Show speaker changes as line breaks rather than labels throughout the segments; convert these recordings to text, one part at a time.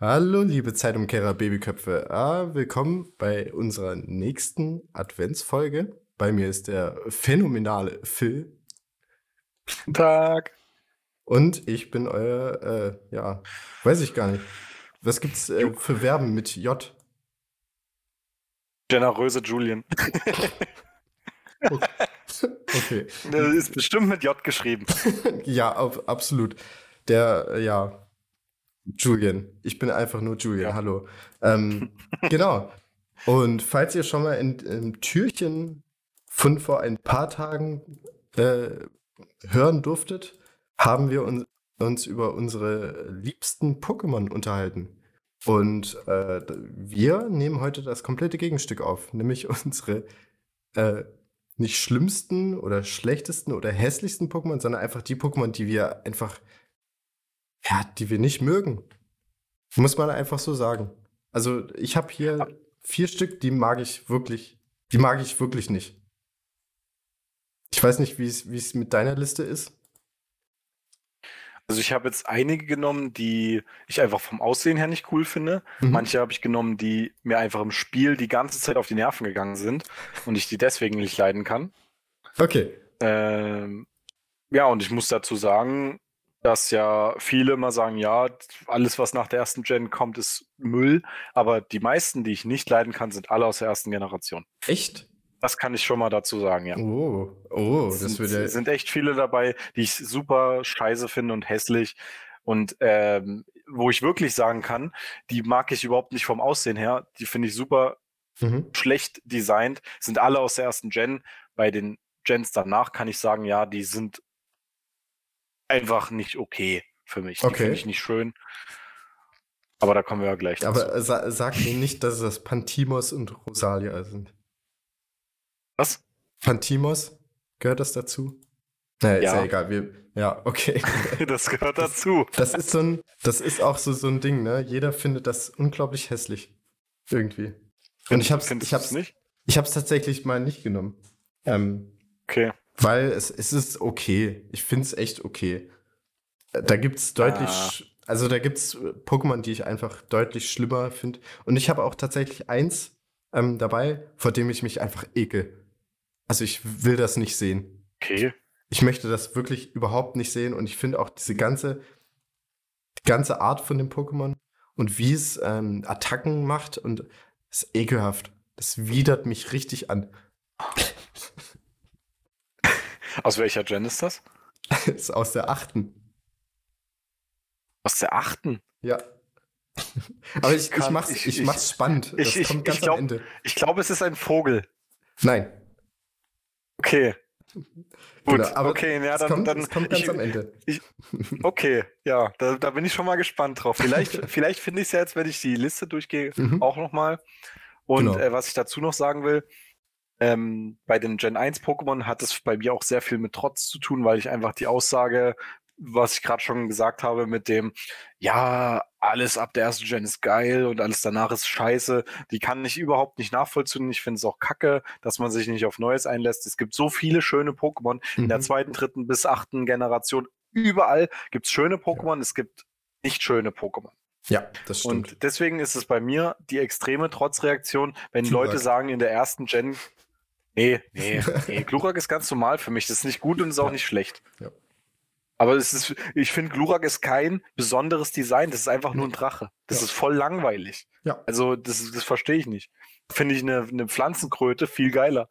Hallo, liebe Zeitumkehrer Babyköpfe. Ah, willkommen bei unserer nächsten Adventsfolge. Bei mir ist der phänomenale Phil.
Guten Tag.
Und ich bin euer, äh, ja, weiß ich gar nicht. Was gibt's äh, für Verben mit J?
Generöse Julian.
Okay.
Das ist bestimmt mit J geschrieben.
ja, auf, absolut. Der, äh, ja, Julian. Ich bin einfach nur Julian.
Ja.
Hallo. Ähm, genau. Und falls ihr schon mal in, im Türchen von vor ein paar Tagen äh, hören durftet, haben wir uns, uns über unsere liebsten Pokémon unterhalten. Und äh, wir nehmen heute das komplette Gegenstück auf, nämlich unsere äh, nicht schlimmsten oder schlechtesten oder hässlichsten Pokémon, sondern einfach die Pokémon, die wir einfach, ja, die wir nicht mögen. Muss man einfach so sagen. Also ich habe hier vier Stück, die mag ich wirklich, die mag ich wirklich nicht. Ich weiß nicht, wie es mit deiner Liste ist.
Also ich habe jetzt einige genommen, die ich einfach vom Aussehen her nicht cool finde.
Mhm.
Manche habe ich genommen, die mir einfach im Spiel die ganze Zeit auf die Nerven gegangen sind und ich die deswegen nicht leiden kann.
Okay.
Ähm, ja, und ich muss dazu sagen, dass ja viele immer sagen, ja, alles, was nach der ersten Gen kommt, ist Müll. Aber die meisten, die ich nicht leiden kann, sind alle aus der ersten Generation.
Echt?
Das kann ich schon mal dazu sagen, ja.
Oh, oh, das
sind,
wird ja.
sind echt viele dabei, die ich super scheiße finde und hässlich. Und ähm, wo ich wirklich sagen kann, die mag ich überhaupt nicht vom Aussehen her. Die finde ich super
Mhm.
schlecht designt. Sind alle aus der ersten Gen. Bei den Gens danach kann ich sagen, ja, die sind einfach nicht okay für mich.
Okay.
finde ich nicht schön. Aber da kommen wir ja gleich dazu.
Aber sa sag mir nicht, dass das Pantimos und Rosalia sind.
Was?
Pantimos? Gehört das dazu? Naja, ist ja egal. Wir, ja, okay.
Das gehört dazu.
Das ist so ein, das ist auch so, so ein Ding, ne? Jeder findet das unglaublich hässlich. Irgendwie. Und ich hab's,
Findest
ich hab's,
nicht?
ich hab's tatsächlich mal nicht genommen. Ähm,
Okay.
Weil es, es ist okay. Ich find's echt okay. Da gibt's deutlich,
Ah.
also da gibt's äh, Pokémon, die ich einfach deutlich schlimmer finde. Und ich habe auch tatsächlich eins ähm, dabei, vor dem ich mich einfach ekel. Also ich will das nicht sehen.
Okay.
Ich möchte das wirklich überhaupt nicht sehen und ich finde auch diese ganze, die ganze Art von dem Pokémon und wie es ähm, Attacken macht und es ist ekelhaft. Das widert mich richtig an.
Aus welcher Gen ist das?
Ist aus der achten.
Aus der achten.
Ja. Aber ich, ich,
kann-
mach's,
ich-
ich,
ich-
mach's spannend.
ich-
das
ich-
kommt
ich
ganz
glaub-
am Ende.
Ich glaube, es ist ein Vogel.
Nein.
Okay. Gut,
Genau, aber
okay, ja, dann,
kommt,
dann
kommt ganz
ich,
am Ende.
okay, ja, da, da bin ich schon mal gespannt drauf. Vielleicht, vielleicht finde ich es ja jetzt, wenn ich die Liste durchgehe,
Mhm.
auch nochmal. Und
Genau.
äh, was ich dazu noch sagen will, ähm, bei den Gen 1 Pokémon hat es bei mir auch sehr viel mit Trotz zu tun, weil ich einfach die Aussage, was ich gerade schon gesagt habe, mit dem, ja, alles ab der ersten Gen ist geil und alles danach ist scheiße, die kann ich überhaupt nicht nachvollziehen. Ich finde es auch kacke, dass man sich nicht auf Neues einlässt. Es gibt so viele schöne Pokémon in der
Mhm.
zweiten, dritten bis achten Generation. Überall gibt es schöne Pokémon, es gibt nicht schöne Pokémon.
Ja, das stimmt.
Und deswegen ist es bei mir die extreme Trotzreaktion, wenn. Leute sagen in der ersten Gen, nee, nee, nee, Glurak ist ganz normal für mich. Das ist nicht gut und ist auch
Ja.
nicht schlecht.
Ja.
Aber es ist, ich finde, Glurak ist kein besonderes Design. Das ist einfach nur ein Drache. Das
Ja.
ist voll langweilig.
Ja.
Also, das, das verstehe ich nicht. Finde ich eine, eine Pflanzenkröte viel geiler.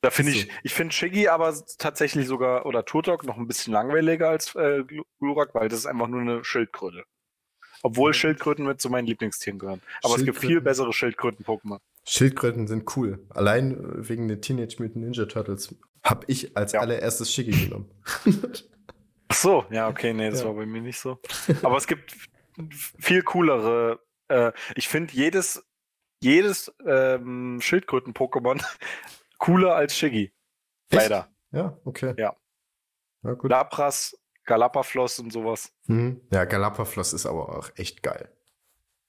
Da finde ich, ich finde Shiggy aber tatsächlich sogar, oder Turtok noch ein bisschen langweiliger als äh, Glu- Glurak, weil das ist einfach nur eine Schildkröte. Obwohl Schildkröten mit zu meinen Lieblingstieren gehören. Aber es gibt viel bessere Schildkröten-Pokémon.
Schildkröten sind cool. Allein äh, wegen den Teenage Mutant Ninja Turtles habe ich als
Ja.
allererstes Shiggy genommen.
Ach so, ja, okay, nee, das
Ja.
war bei mir nicht so. Aber es gibt viel coolere. Äh, ich finde jedes, jedes ähm, Schildkröten-Pokémon cooler als Shiggy.
Echt?
Leider.
Ja, okay.
Ja.
Ja, gut.
Lapras, Galapafloss und sowas.
Mhm. Ja, Galapafloss ist aber auch echt geil.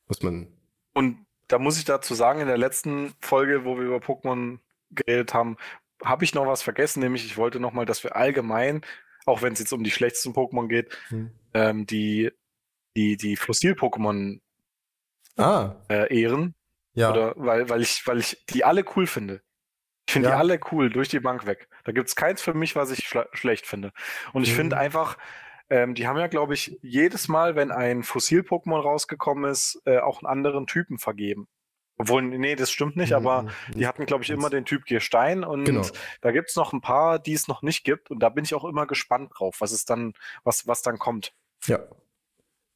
Muss man.
Und da muss ich dazu sagen, in der letzten Folge, wo wir über Pokémon geredet haben, habe ich noch was vergessen, nämlich ich wollte nochmal, dass wir allgemein, auch wenn es jetzt um die schlechtesten Pokémon geht,
Mhm.
ähm, die die, die Fossil-Pokémon
Ah,
äh, ehren.
ja.
Oder weil, weil ich, weil ich die alle cool finde. Ich finde
Ja.
die alle cool durch die Bank weg. Da gibt es keins für mich, was ich schlecht finde. Und ich
Mhm.
finde einfach, ähm, die haben ja, glaube ich, jedes Mal, wenn ein Fossil-Pokémon rausgekommen ist, äh, auch einen anderen Typen vergeben. Obwohl, nee, das stimmt nicht, aber
Mhm,
die hatten, glaube ich, immer den Typ Gestein und
Genau.
da gibt es noch ein paar, die es noch nicht gibt. Und da bin ich auch immer gespannt drauf, was es dann, was, was dann kommt.
Ja.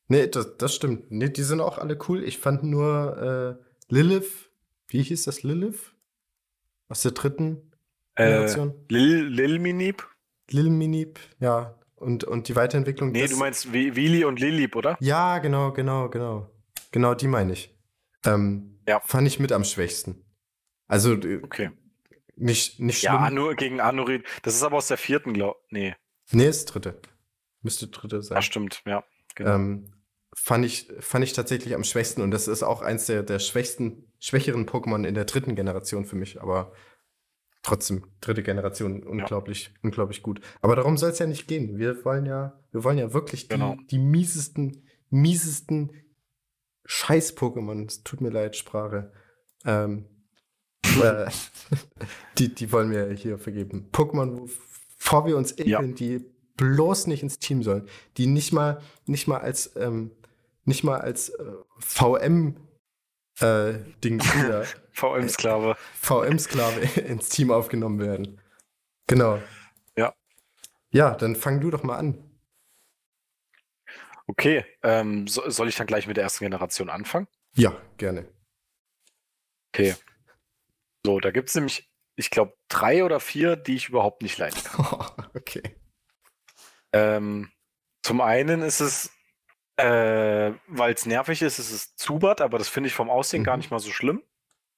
Nee, das, das stimmt. Nee, die sind auch alle cool. Ich fand nur äh, Lilith, wie hieß das Lilith? Aus der dritten
Äh,
Generation?
Lil, Lil Minip?
Lil Minip, ja. Und, und die Weiterentwicklung.
Nee, du meinst Wi- Willi und Lilip, oder?
Ja, genau, genau, genau. Genau, die meine ich. Ähm,
Ja.
Fand ich mit am schwächsten. Also äh,
Okay.
nicht, nicht
Ja,
schlimm.
Anu, gegen Anurid. Das ist aber aus der vierten, glaub Nee,
nee, ist dritte. Müsste dritte sein.
ja, stimmt, ja. Genau.
Ähm, fand, ich, fand ich tatsächlich am schwächsten und das ist auch eins der, der schwächsten, schwächeren Pokémon in der dritten Generation für mich, aber trotzdem, dritte Generation, unglaublich, unglaublich gut. Aber darum soll es ja nicht gehen. Wir wollen ja, wir wollen ja wirklich die,
Genau.
die miesesten, miesesten Scheiß-Pokémon, es tut mir leid, Sprache. Ähm, äh, die, die wollen wir hier vergeben. Pokémon, bevor wir uns
Ja.
ekeln, die bloß nicht ins Team sollen, die nicht mal, nicht mal als, ähm, nicht mal als äh, VM äh, Ding wieder
VM-Sklave.
VM-Sklave ins Team aufgenommen werden. Genau.
Ja.
Ja, dann fang du doch mal an.
Okay, ähm, so, soll ich dann gleich mit der ersten Generation anfangen?
Ja, gerne.
Okay. So, da gibt es nämlich, ich glaube, drei oder vier, die ich überhaupt nicht leiden kann.
okay.
Ähm, zum einen ist es, äh, weil es nervig ist, ist es Zubat, aber das finde ich vom Aussehen gar
Mhm.
nicht mal so schlimm.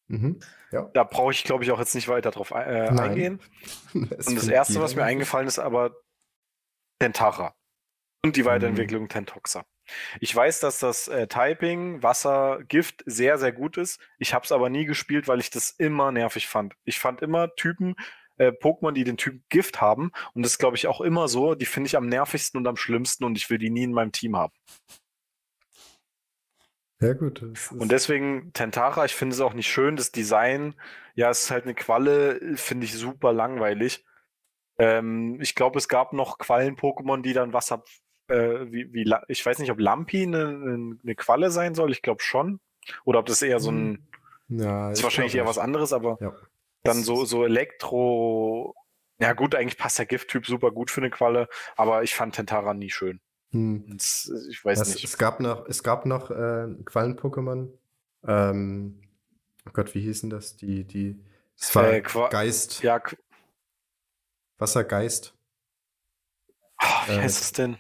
Mhm. Ja.
Da brauche ich, glaube ich, auch jetzt nicht weiter drauf äh, eingehen. Und das erste, was mir eingefallen ist, aber Tentara. Und die Weiterentwicklung Tentoxa. Ich weiß, dass das äh, Typing, Wasser, Gift sehr, sehr gut ist. Ich habe es aber nie gespielt, weil ich das immer nervig fand. Ich fand immer Typen, äh, Pokémon, die den Typ Gift haben. Und das ist, glaube ich, auch immer so. Die finde ich am nervigsten und am schlimmsten und ich will die nie in meinem Team haben.
Ja, gut.
Und deswegen Tentara, ich finde es auch nicht schön. Das Design, ja, es ist halt eine Qualle, finde ich super langweilig. Ähm, ich glaube, es gab noch Quallen-Pokémon, die dann Wasser, äh, wie, wie, ich weiß nicht, ob Lampi eine, eine, Qualle sein soll. Ich glaube schon. Oder ob das eher so ein,
ja,
ist
ich
wahrscheinlich eher was anderes, aber
Ja.
Dann so, so Elektro. Ja, gut, eigentlich passt der Gifttyp super gut für eine Qualle, aber ich fand Tentara nie schön.
Hm.
Ich weiß
Es,
nicht.
es gab noch, es gab noch äh, Quallen-Pokémon. Ähm, oh Gott, wie hießen das? Die, die. Es war
Äh,
Geist.
Ja,
Wassergeist.
Ah, wie
Äh,
heißt es denn?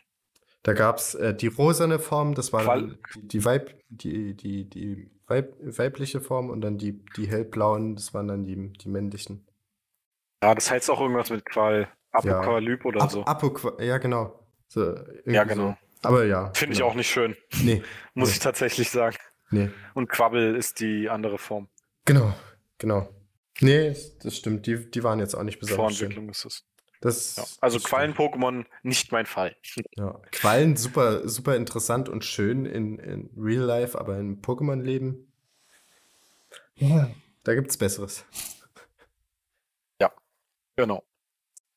Da gab es äh, die rosane Form, das war
Qual-
die, die, Weib, die, die, die Weib, weibliche Form und dann die, die hellblauen, das waren dann die, die männlichen.
Ja, das heißt auch irgendwas mit Qual. Apokalyp oder
Ap
so.
Ja, genau. So,
Ja, genau.
So. Aber ja.
Finde ich
genau.
auch nicht schön,
Nee,
muss
Nee.
ich tatsächlich sagen.
nee.
Und Quabbel ist die andere Form.
Genau, genau. Nee, das stimmt. Die, die waren jetzt auch nicht besonders schön.
Vorentwicklung ist es.
Das,
Ja. Also Quallen-Pokémon nicht mein Fall.
Ja. Quallen super, super interessant und schön in, in Real Life, aber im Pokémon-Leben. Ja. Da gibt's Besseres.
Genau.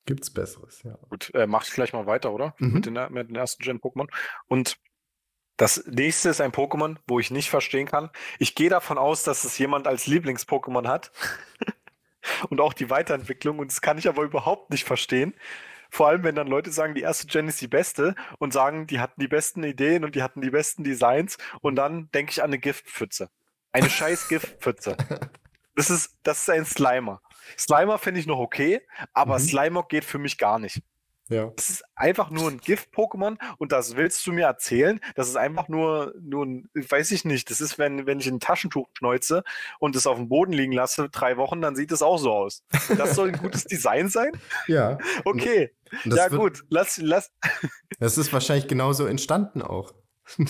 Gibt's Besseres, ja.
Gut, äh, mach ich gleich mal weiter, oder?
Mhm.
Mit, den, mit den ersten Gen-Pokémon. Und das nächste ist ein Pokémon, wo ich nicht verstehen kann. Ich gehe davon aus, dass es jemand als Lieblings-Pokémon hat. und auch die Weiterentwicklung. Und das kann ich aber überhaupt nicht verstehen. Vor allem, wenn dann Leute sagen, die erste Gen ist die beste und sagen, die hatten die besten Ideen und die hatten die besten Designs. Und dann denke ich an eine Giftpfütze. Eine scheiß Giftpfütze. Das ist, das ist ein Slimer. Slimer finde ich noch okay, aber
Mhm.
Slimer geht für mich gar nicht.
Ja.
Das ist einfach nur ein Gift-Pokémon und das willst du mir erzählen? Das ist einfach nur, nur ein, weiß ich nicht, das ist, wenn, wenn ich ein Taschentuch schneuze und es auf dem Boden liegen lasse, drei Wochen, dann sieht es auch so aus. Das soll ein gutes Design sein?
Ja.
Okay, ja
wird,
gut, lass, lass,
Das ist wahrscheinlich genauso entstanden auch.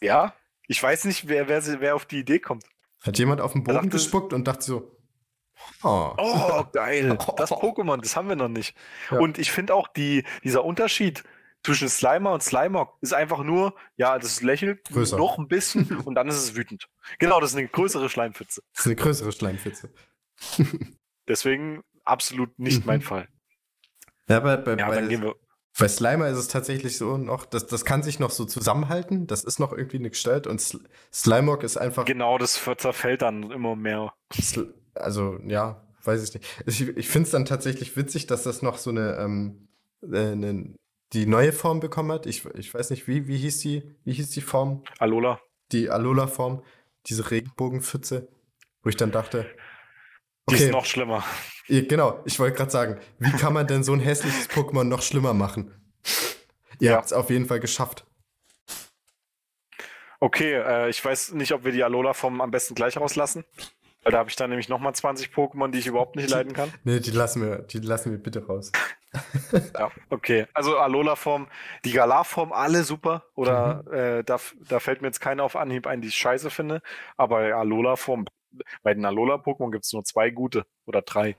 Ja, ich weiß nicht, wer, wer, wer auf die Idee kommt.
hat jemand auf den Boden
dachte-
gespuckt und dachte so, oh.
Oh, geil. Das Pokémon, das haben wir noch nicht.
Ja.
Und ich finde auch die, dieser Unterschied zwischen Slimer und Slimer ist einfach nur, ja, das lächelt
Größer.
noch ein bisschen und dann ist es wütend. Genau, das ist eine größere Schleimpfütze.
Das ist eine größere Schleimpfütze.
Deswegen absolut nicht mein
Mhm.
Fall.
Ja, bei, bei,
Ja,
bei,
dann gehen wir.
bei Slimer ist es tatsächlich so noch, das, das kann sich noch so zusammenhalten, das ist noch irgendwie eine Gestalt und Sl Slimog ist einfach,
Genau, das zerfällt dann immer mehr.
Sl also ja, weiß ich nicht. Ich, ich finde es dann tatsächlich witzig, dass das noch so eine, ähm, äh, eine die neue Form bekommen hat. Ich, ich weiß nicht, wie, wie hieß die, wie hieß die Form?
Alola.
Die Alola-Form, diese Regenbogenpfütze, wo ich dann dachte,
Die
okay,
ist noch schlimmer.
genau, ich wollte gerade sagen, wie kann man denn so ein hässliches Pokémon noch schlimmer machen? Ihr
Ja.
habt es auf jeden Fall geschafft.
Okay, äh, ich weiß nicht, ob wir die Alola-Form am besten gleich rauslassen. Weil da habe ich dann nämlich nochmal 20 Pokémon, die ich überhaupt nicht leiden kann.
Nee, die lassen wir, die lassen wir bitte raus.
Ja, okay. Also Alola-Form, die Galar-Form, alle super. Oder
Mhm.
äh, da, da fällt mir jetzt keiner auf Anhieb ein, die ich scheiße finde. Aber Alola-Form, bei den Alola-Pokémon gibt es nur zwei gute oder drei.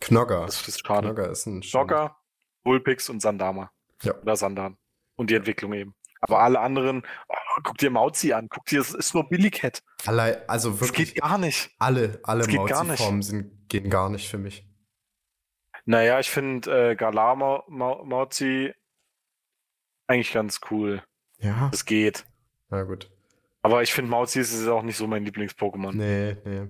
Knogger.
Das ist schade.
Knogger ist ein
Schocker, Vulpix und Sandama.
Ja.
Oder Sandan. Und die Entwicklung eben. Aber alle anderen, oh, guck dir Mauzi an, guck dir, es ist nur Billighead.
Allein, also
Das
wirklich
geht gar nicht.
alle, alle. Mauzi-Formen sind, gehen gar nicht für mich.
Naja, ich finde äh, Galar Mau Mauzi eigentlich ganz cool.
Ja,
Das geht.
na gut.
Aber ich finde Mauzi ist auch nicht so mein Lieblings-Pokémon.
Nee, nee.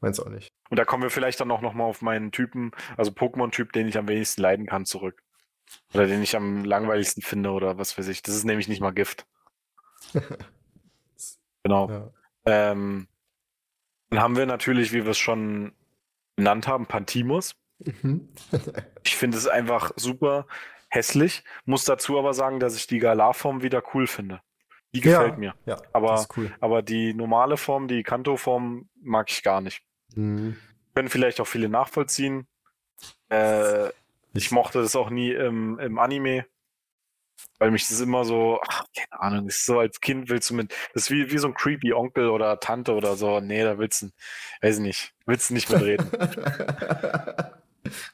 Meins auch nicht.
Und da kommen wir vielleicht dann auch nochmal auf meinen Typen, also Pokémon-Typ, den ich am wenigsten leiden kann, zurück. Oder den ich am langweiligsten finde oder was weiß ich. Das ist nämlich nicht mal Gift. Genau.
Ja.
Ähm, dann haben wir natürlich, wie wir es schon genannt haben, Pantimos.
Mhm.
Ich finde es einfach super hässlich. Muss dazu aber sagen, dass ich die Galar-Form wieder cool finde. Die gefällt
ja,
mir.
Ja,
Aber-
das ist cool.
Aber die normale Form, die Kanto-Form, mag ich gar nicht.
Mhm.
Können vielleicht auch viele nachvollziehen. Äh, ich mochte das auch nie im, im Anime, weil mich das immer so, ach, keine Ahnung, ist so als Kind willst du mit, das ist wie, wie so ein creepy Onkel oder Tante oder so. Nee, da willst du, weiß ich nicht, willst du nicht mitreden.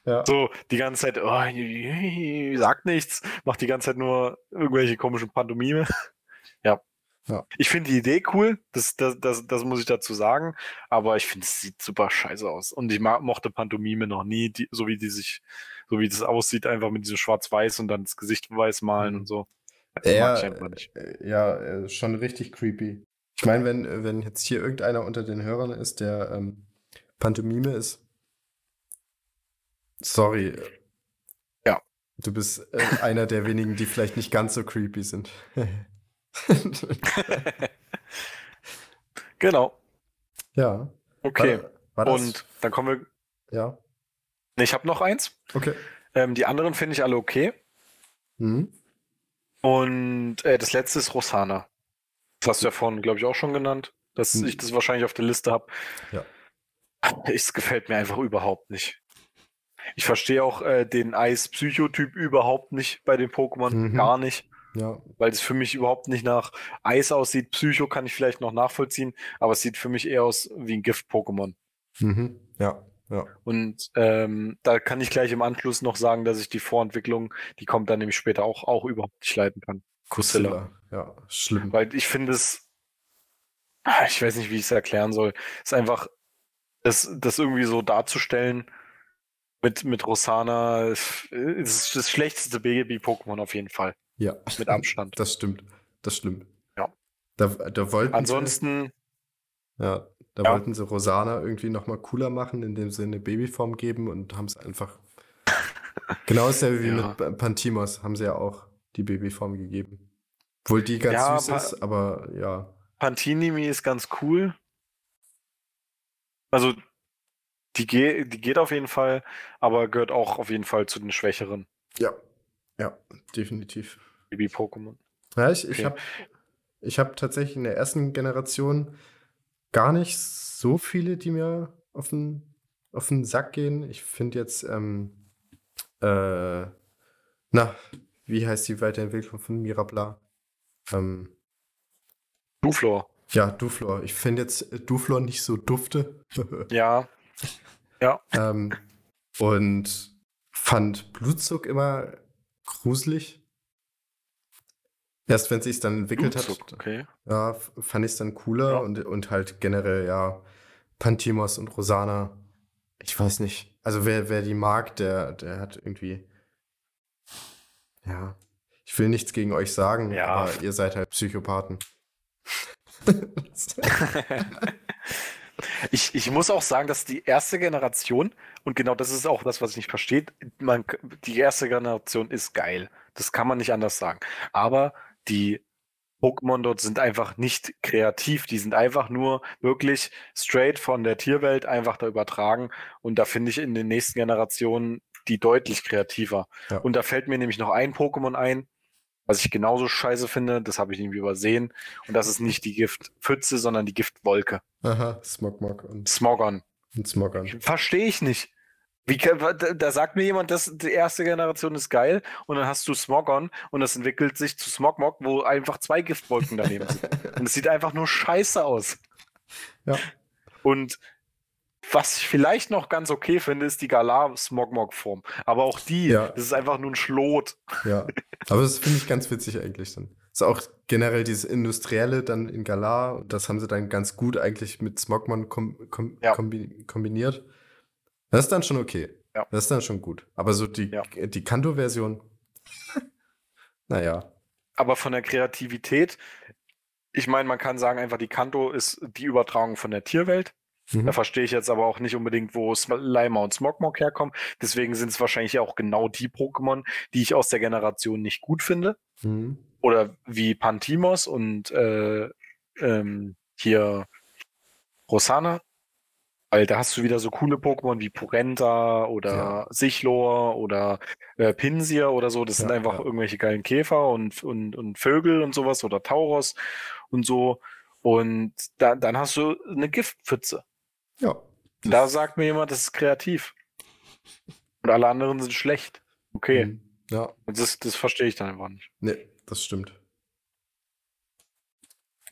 ja.
so die ganze Zeit, oh, sagt nichts, macht die ganze Zeit nur irgendwelche komischen Pantomime. ja.
Ja.
Ich finde die Idee cool, das, das, das, das muss ich dazu sagen, aber ich finde, es sieht super scheiße aus. Und ich mochte Pantomime noch nie, die, so wie die sich, so wie das aussieht, einfach mit diesem Schwarz-Weiß und dann das Gesicht weiß malen
Mhm.
und so. Das
Ja, äh, ja, äh, schon richtig creepy. Ich meine, wenn, wenn jetzt hier irgendeiner unter den Hörern ist, der ähm, Pantomime ist, sorry.
Ja.
Du bist äh, einer der wenigen, die vielleicht nicht ganz so creepy sind.
Genau.
ja.
Okay.
War, war
und dann kommen wir.
ja.
Ich habe noch eins.
Okay.
Ähm, die anderen finde ich alle okay.
Mhm. Und
äh, das letzte ist Rosana. Das hast du ja vorhin, glaube ich, auch schon genannt, dass
Hm.
ich das wahrscheinlich auf der Liste habe.
Ja.
Es gefällt mir einfach überhaupt nicht. Ich verstehe auch äh, den Eis-Psychotyp überhaupt nicht bei den Pokémon.
Mhm.
Gar nicht.
Ja.
Weil es für mich überhaupt nicht nach Eis aussieht. Psycho kann ich vielleicht noch nachvollziehen, aber es sieht für mich eher aus wie ein Gift-Pokémon.
Mhm. Ja. Ja.
Und ähm, da kann ich gleich im Anschluss noch sagen, dass ich die Vorentwicklung, die kommt dann nämlich später auch, auch überhaupt nicht leiden kann. Kusilla.
Ja, schlimm.
Weil ich finde es, ah, ich weiß nicht, wie ich es erklären soll, ist einfach, das, das irgendwie so darzustellen mit, mit Rosana, ist ist das schlechteste Baby-Pokémon auf jeden Fall.
Ja.
Mit Abstand.
Das stimmt. Das stimmt.
Ja.
Da, da wollten
Ansonsten,
ja, da
Ja.
wollten sie Rosana irgendwie nochmal cooler machen, indem sie eine Babyform geben und haben es einfach. Genau dasselbe wie
Ja.
mit Pa- Pantimos haben sie ja auch die Babyform gegeben. Obwohl die ganz
Ja,
süß
Pa-
ist, aber ja.
Pantinimi ist ganz cool. Also, die, ge die geht auf jeden Fall, aber gehört auch auf jeden Fall zu den schwächeren
Ja. Ja, definitiv.
Baby-Pokémon.
Ja, ich, ich
Okay.
habe ich hab tatsächlich in der ersten Generation gar nicht so viele, die mir auf den, auf den Sack gehen. Ich finde jetzt, ähm, äh, na, wie heißt die Weiterentwicklung von Mirabla? Ähm,
Duflor.
ja, Duflor. Ich finde jetzt Duflor nicht so dufte.
Ja,
ähm, und fand Blutzug immer gruselig. Erst wenn sich dann entwickelt hat,
Blutzucker, okay.
ja, fand ich es dann cooler
Ja.
und, und halt generell, ja, Pantimos und Rosana. Ich weiß nicht. Also wer, wer die mag, der, der hat irgendwie. Ja. Ich will nichts gegen euch sagen,
Ja.
aber ihr seid halt Psychopathen.
Ich, ich muss auch sagen, dass die erste Generation, und genau das ist auch das, was ich nicht verstehe, man, die erste Generation ist geil. Das kann man nicht anders sagen. Aber die Pokémon dort sind einfach nicht kreativ. Die sind einfach nur wirklich straight von der Tierwelt einfach da übertragen. Und da finde ich in den nächsten Generationen die deutlich kreativer.
Ja.
Und da fällt mir nämlich noch ein Pokémon ein, was ich genauso scheiße finde. Das habe ich irgendwie übersehen. Und das ist nicht die Giftpfütze, sondern die Giftwolke.
Aha, Smogmog und,
Smogon.
und Smoggern.
Verstehe ich nicht. Wie, kann- da, sagt mir jemand, dass die erste Generation ist geil und dann hast du Smogon und das entwickelt sich zu Smogmog, wo einfach zwei Giftwolken daneben sind. Und es sieht einfach nur scheiße aus.
Ja.
Und was ich vielleicht noch ganz okay finde, ist die Galar-Smogmog-Form. Aber auch die,
Ja.
das ist einfach nur ein Schlot.
Ja. Aber das finde ich ganz witzig eigentlich dann. Ist auch generell dieses Industrielle dann in Galar, das haben sie dann ganz gut eigentlich mit Smogmon kom kom
Ja.
kombi kombiniert. Das ist dann schon okay.
Ja.
Das ist dann schon gut. Aber so die,
Ja.
die Kanto-Version, naja.
Aber von der Kreativität, ich meine, man kann sagen, einfach die Kanto ist die Übertragung von der Tierwelt.
Mhm.
Da verstehe ich jetzt aber auch nicht unbedingt, wo Slimer und Smogmog herkommen. Deswegen sind es wahrscheinlich auch genau die Pokémon, die ich aus der Generation nicht gut finde.
Mhm.
Oder wie Pantimos und äh, ähm, hier Rosana. Weil da hast du wieder so coole Pokémon wie Purenta oder
Ja.
Sichlor oder äh, Pinsir oder so. Das sind
Ja,
einfach
ja.
irgendwelche geilen Käfer und, und, und Vögel und sowas oder Tauros und so. Und da, dann hast du eine Giftpfütze.
Ja.
Da sagt mir jemand, das ist kreativ. Und alle anderen sind schlecht. Okay.
Mhm. Ja,
Und Das, das verstehe ich dann einfach nicht.
nee, das stimmt.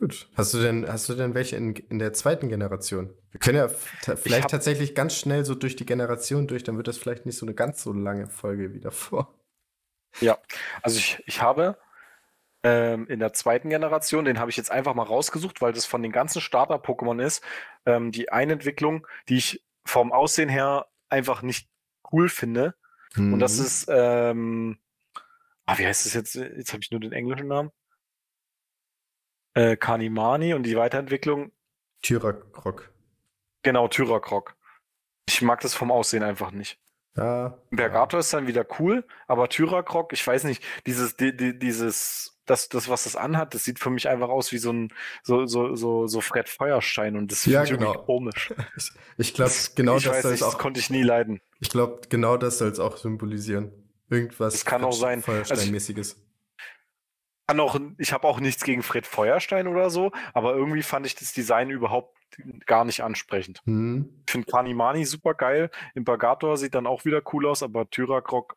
Gut. Hast du denn, hast du denn welche in, in der zweiten Generation? Wir können ja vielleicht
hab-
tatsächlich ganz schnell so durch die Generation durch, dann wird das vielleicht nicht so eine ganz so lange Folge wie davor.
Ja, also ich, ich habe ähm, in der zweiten Generation, den habe ich jetzt einfach mal rausgesucht, weil das von den ganzen Starter-Pokémon ist, ähm, die eine Entwicklung, die ich vom Aussehen her einfach nicht cool finde. Und das
Mhm.
ist, ähm, ah, wie heißt das jetzt? Jetzt habe ich nur den englischen Namen. Äh, Kanimani und die Weiterentwicklung,
Tyrak-Rock.
genau, Tyrakrok. Ich mag das vom Aussehen einfach nicht.
Ja.
Bergator ist dann wieder cool, aber Tyrakrok, ich weiß nicht, dieses, die, die, dieses, das, das, was das anhat, das sieht für mich einfach aus wie so ein, so, so, so, so Fred Feuerstein und das
Ja,
finde ich
genau.
komisch.
Ich, ich glaube, genau
ich
das
weiß
soll
nicht,
es
das
auch.
konnte ich nie leiden.
Ich glaube, genau das soll es auch symbolisieren. Irgendwas
Das kann auch sein. Also ich-
Feuersteinmäßiges.
Kann auch, ich habe auch nichts gegen Fred Feuerstein oder so, aber irgendwie fand ich das Design überhaupt gar nicht ansprechend.
Hm.
Ich finde Kanimani super geil. Impagator sieht dann auch wieder cool aus, aber Tyrakrok,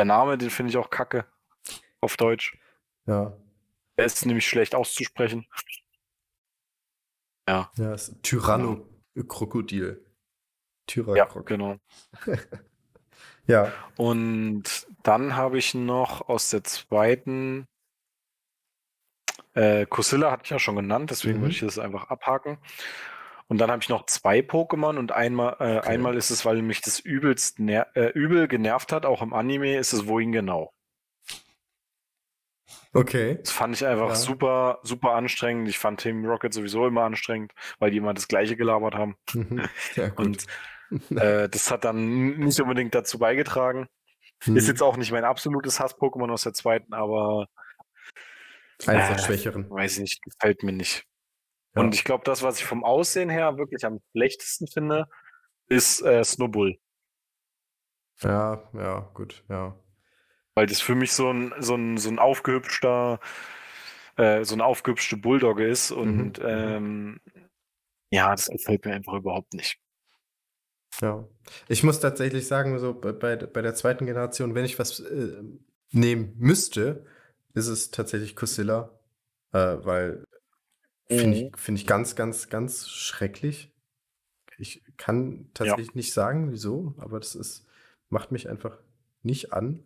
der Name, den finde ich auch kacke. Auf Deutsch.
Ja.
Der ist nämlich schlecht auszusprechen.
Ja, es ist Tyranno-Krokodil.
Ja,
Tyrakrok.
genau.
Ja.
Und dann habe ich noch aus der zweiten äh, Kusilla hatte ich ja schon genannt, deswegen
Mhm.
würde ich das einfach abhaken. Und dann habe ich noch zwei Pokémon und einmal, äh,
Okay.
einmal ist es, weil mich das übelst äh, übel genervt hat, auch im Anime, ist es wohin genau.
Okay.
Das fand ich einfach
Ja.
super, super anstrengend. Ich fand Team Rocket sowieso immer anstrengend, weil die immer das Gleiche gelabert haben.
Mhm. Ja, gut.
Und äh, das hat dann nicht unbedingt dazu beigetragen.
Hm.
Ist jetzt auch nicht mein absolutes Hass-Pokémon aus der zweiten, aber
Eins der
äh,
Schwächeren.
weiß ich nicht, gefällt mir nicht.
Ja.
Und ich glaube, das, was ich vom Aussehen her wirklich am schlechtesten finde, ist äh, Snowbull.
Ja, ja, gut, ja.
Weil das für mich so ein, so ein, so ein aufgehübschter, äh, so eine aufgehübschte Bulldogge ist. Und
Mhm.
ähm, ja, das gefällt mir einfach überhaupt nicht.
Ja. Ich muss tatsächlich sagen, so bei, bei, bei der zweiten Generation, wenn ich was äh, nehmen müsste, ist es tatsächlich Kusilla. Äh, weil finde ich, find ich ganz, ganz, ganz schrecklich. Ich kann tatsächlich nicht sagen, wieso, aber das ist, macht mich einfach nicht an.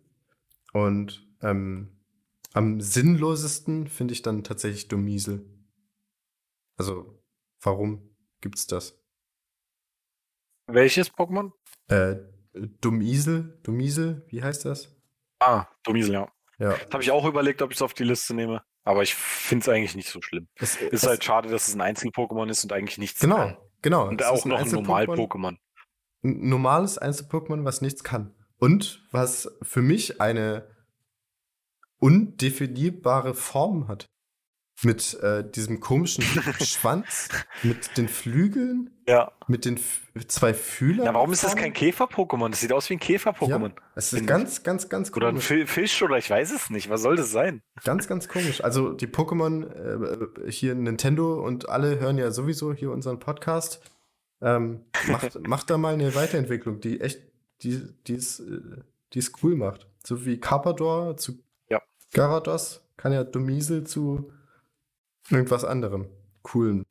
Und ähm, am sinnlosesten finde ich dann tatsächlich Domiesel. Also, warum gibt's das?
Welches Pokémon?
Äh, Dumiesel, Dumiesel, wie heißt das?
Ah, Domiesel, ja.
Ja.
Habe ich auch überlegt, ob ich es auf die Liste nehme. Aber ich finde es eigentlich nicht so schlimm.
Es,
Ist
es-
halt schade, dass es ein Einzel-Pokémon ist und eigentlich nichts
genau,
kann.
genau.
Und
es
auch noch ein Normal-Pokémon.
Ein normales Einzel-Pokémon, was nichts kann. Und was für mich eine undefinierbare Form hat. Mit äh, diesem komischen Schwanz, mit den Flügeln,
Ja.
mit den F zwei Fühlern.
Na, warum ist das kein Käfer-Pokémon? Das sieht aus wie ein Käfer-Pokémon.
Ja, es ist
ich.
ganz, ganz, ganz
Oder ein
komisch.
Fi- Fisch oder ich weiß es nicht. Was soll das sein?
Ganz, ganz komisch. Also die Pokémon, äh, hier Nintendo und alle hören ja sowieso hier unseren Podcast. Ähm, macht, macht da mal eine Weiterentwicklung, die echt, die, die es, äh, die cool macht. So wie Carpador zu
Ja.
Garados kann ja Domiesel zu irgendwas anderem. Coolen.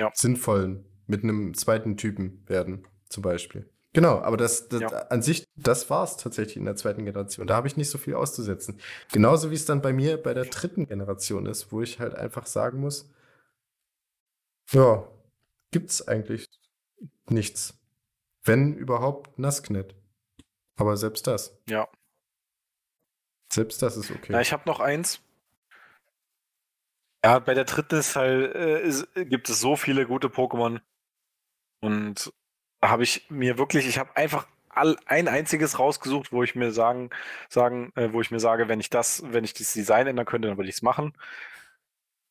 Ja.
Sinnvollen. Mit einem zweiten Typen werden, zum Beispiel. Genau, aber das, das
Ja.
an sich, das war es tatsächlich in der zweiten Generation. Da habe ich nicht so viel auszusetzen. Genauso wie es dann bei mir bei der dritten Generation ist, wo ich halt einfach sagen muss, ja, gibt's eigentlich nichts. Wenn überhaupt Nasknet. Aber selbst das.
Ja.
Selbst das ist okay.
Na, ich habe noch eins. Ja, bei der dritten ist halt, äh, ist, gibt es so viele gute Pokémon. Und habe ich mir wirklich, ich habe einfach all, ein einziges rausgesucht, wo ich mir sagen, sagen, äh, wo ich mir sage, wenn ich das, wenn ich das Design ändern könnte, dann würde ich es machen.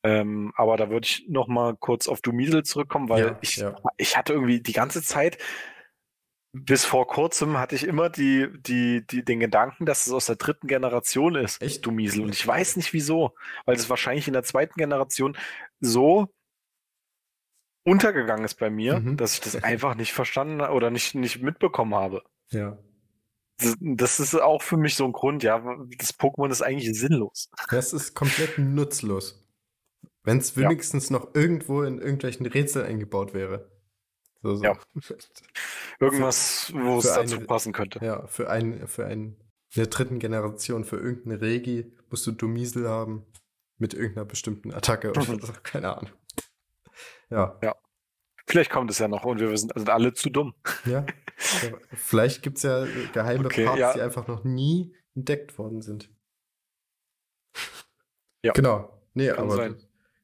Ähm, aber da würde ich noch mal kurz auf Dumiesel zurückkommen, weil
Ja,
ich,
ja.
ich hatte irgendwie die ganze Zeit, bis vor kurzem hatte ich immer die, die, die, den Gedanken, dass es aus der dritten Generation ist,
Echt?
Dumiesel. Und ich weiß nicht wieso, weil es wahrscheinlich in der zweiten Generation so untergegangen ist bei mir,
Mhm.
dass ich das einfach nicht verstanden oder nicht, nicht mitbekommen habe.
Ja.
Das, das ist auch für mich so ein Grund, ja, das Pokémon ist eigentlich sinnlos.
Das ist komplett nutzlos. Wenn es
Ja.
wenigstens noch irgendwo in irgendwelchen Rätsel eingebaut wäre. So, so.
Ja. Irgendwas, wo es dazu
eine-
passen könnte.
Ja, für ein, für ein, in der dritten Generation, für irgendeine Regi musst du Dumiesel haben. Mit irgendeiner bestimmten Attacke oder so. Keine Ahnung. Ja.
Vielleicht kommt es ja noch und wir sind, sind alle zu dumm.
Ja. ja. Vielleicht gibt es ja geheime
Okay,
Parts,
ja.
die einfach noch nie entdeckt worden sind.
Ja.
Genau. Nee,
Kann
aber
sein.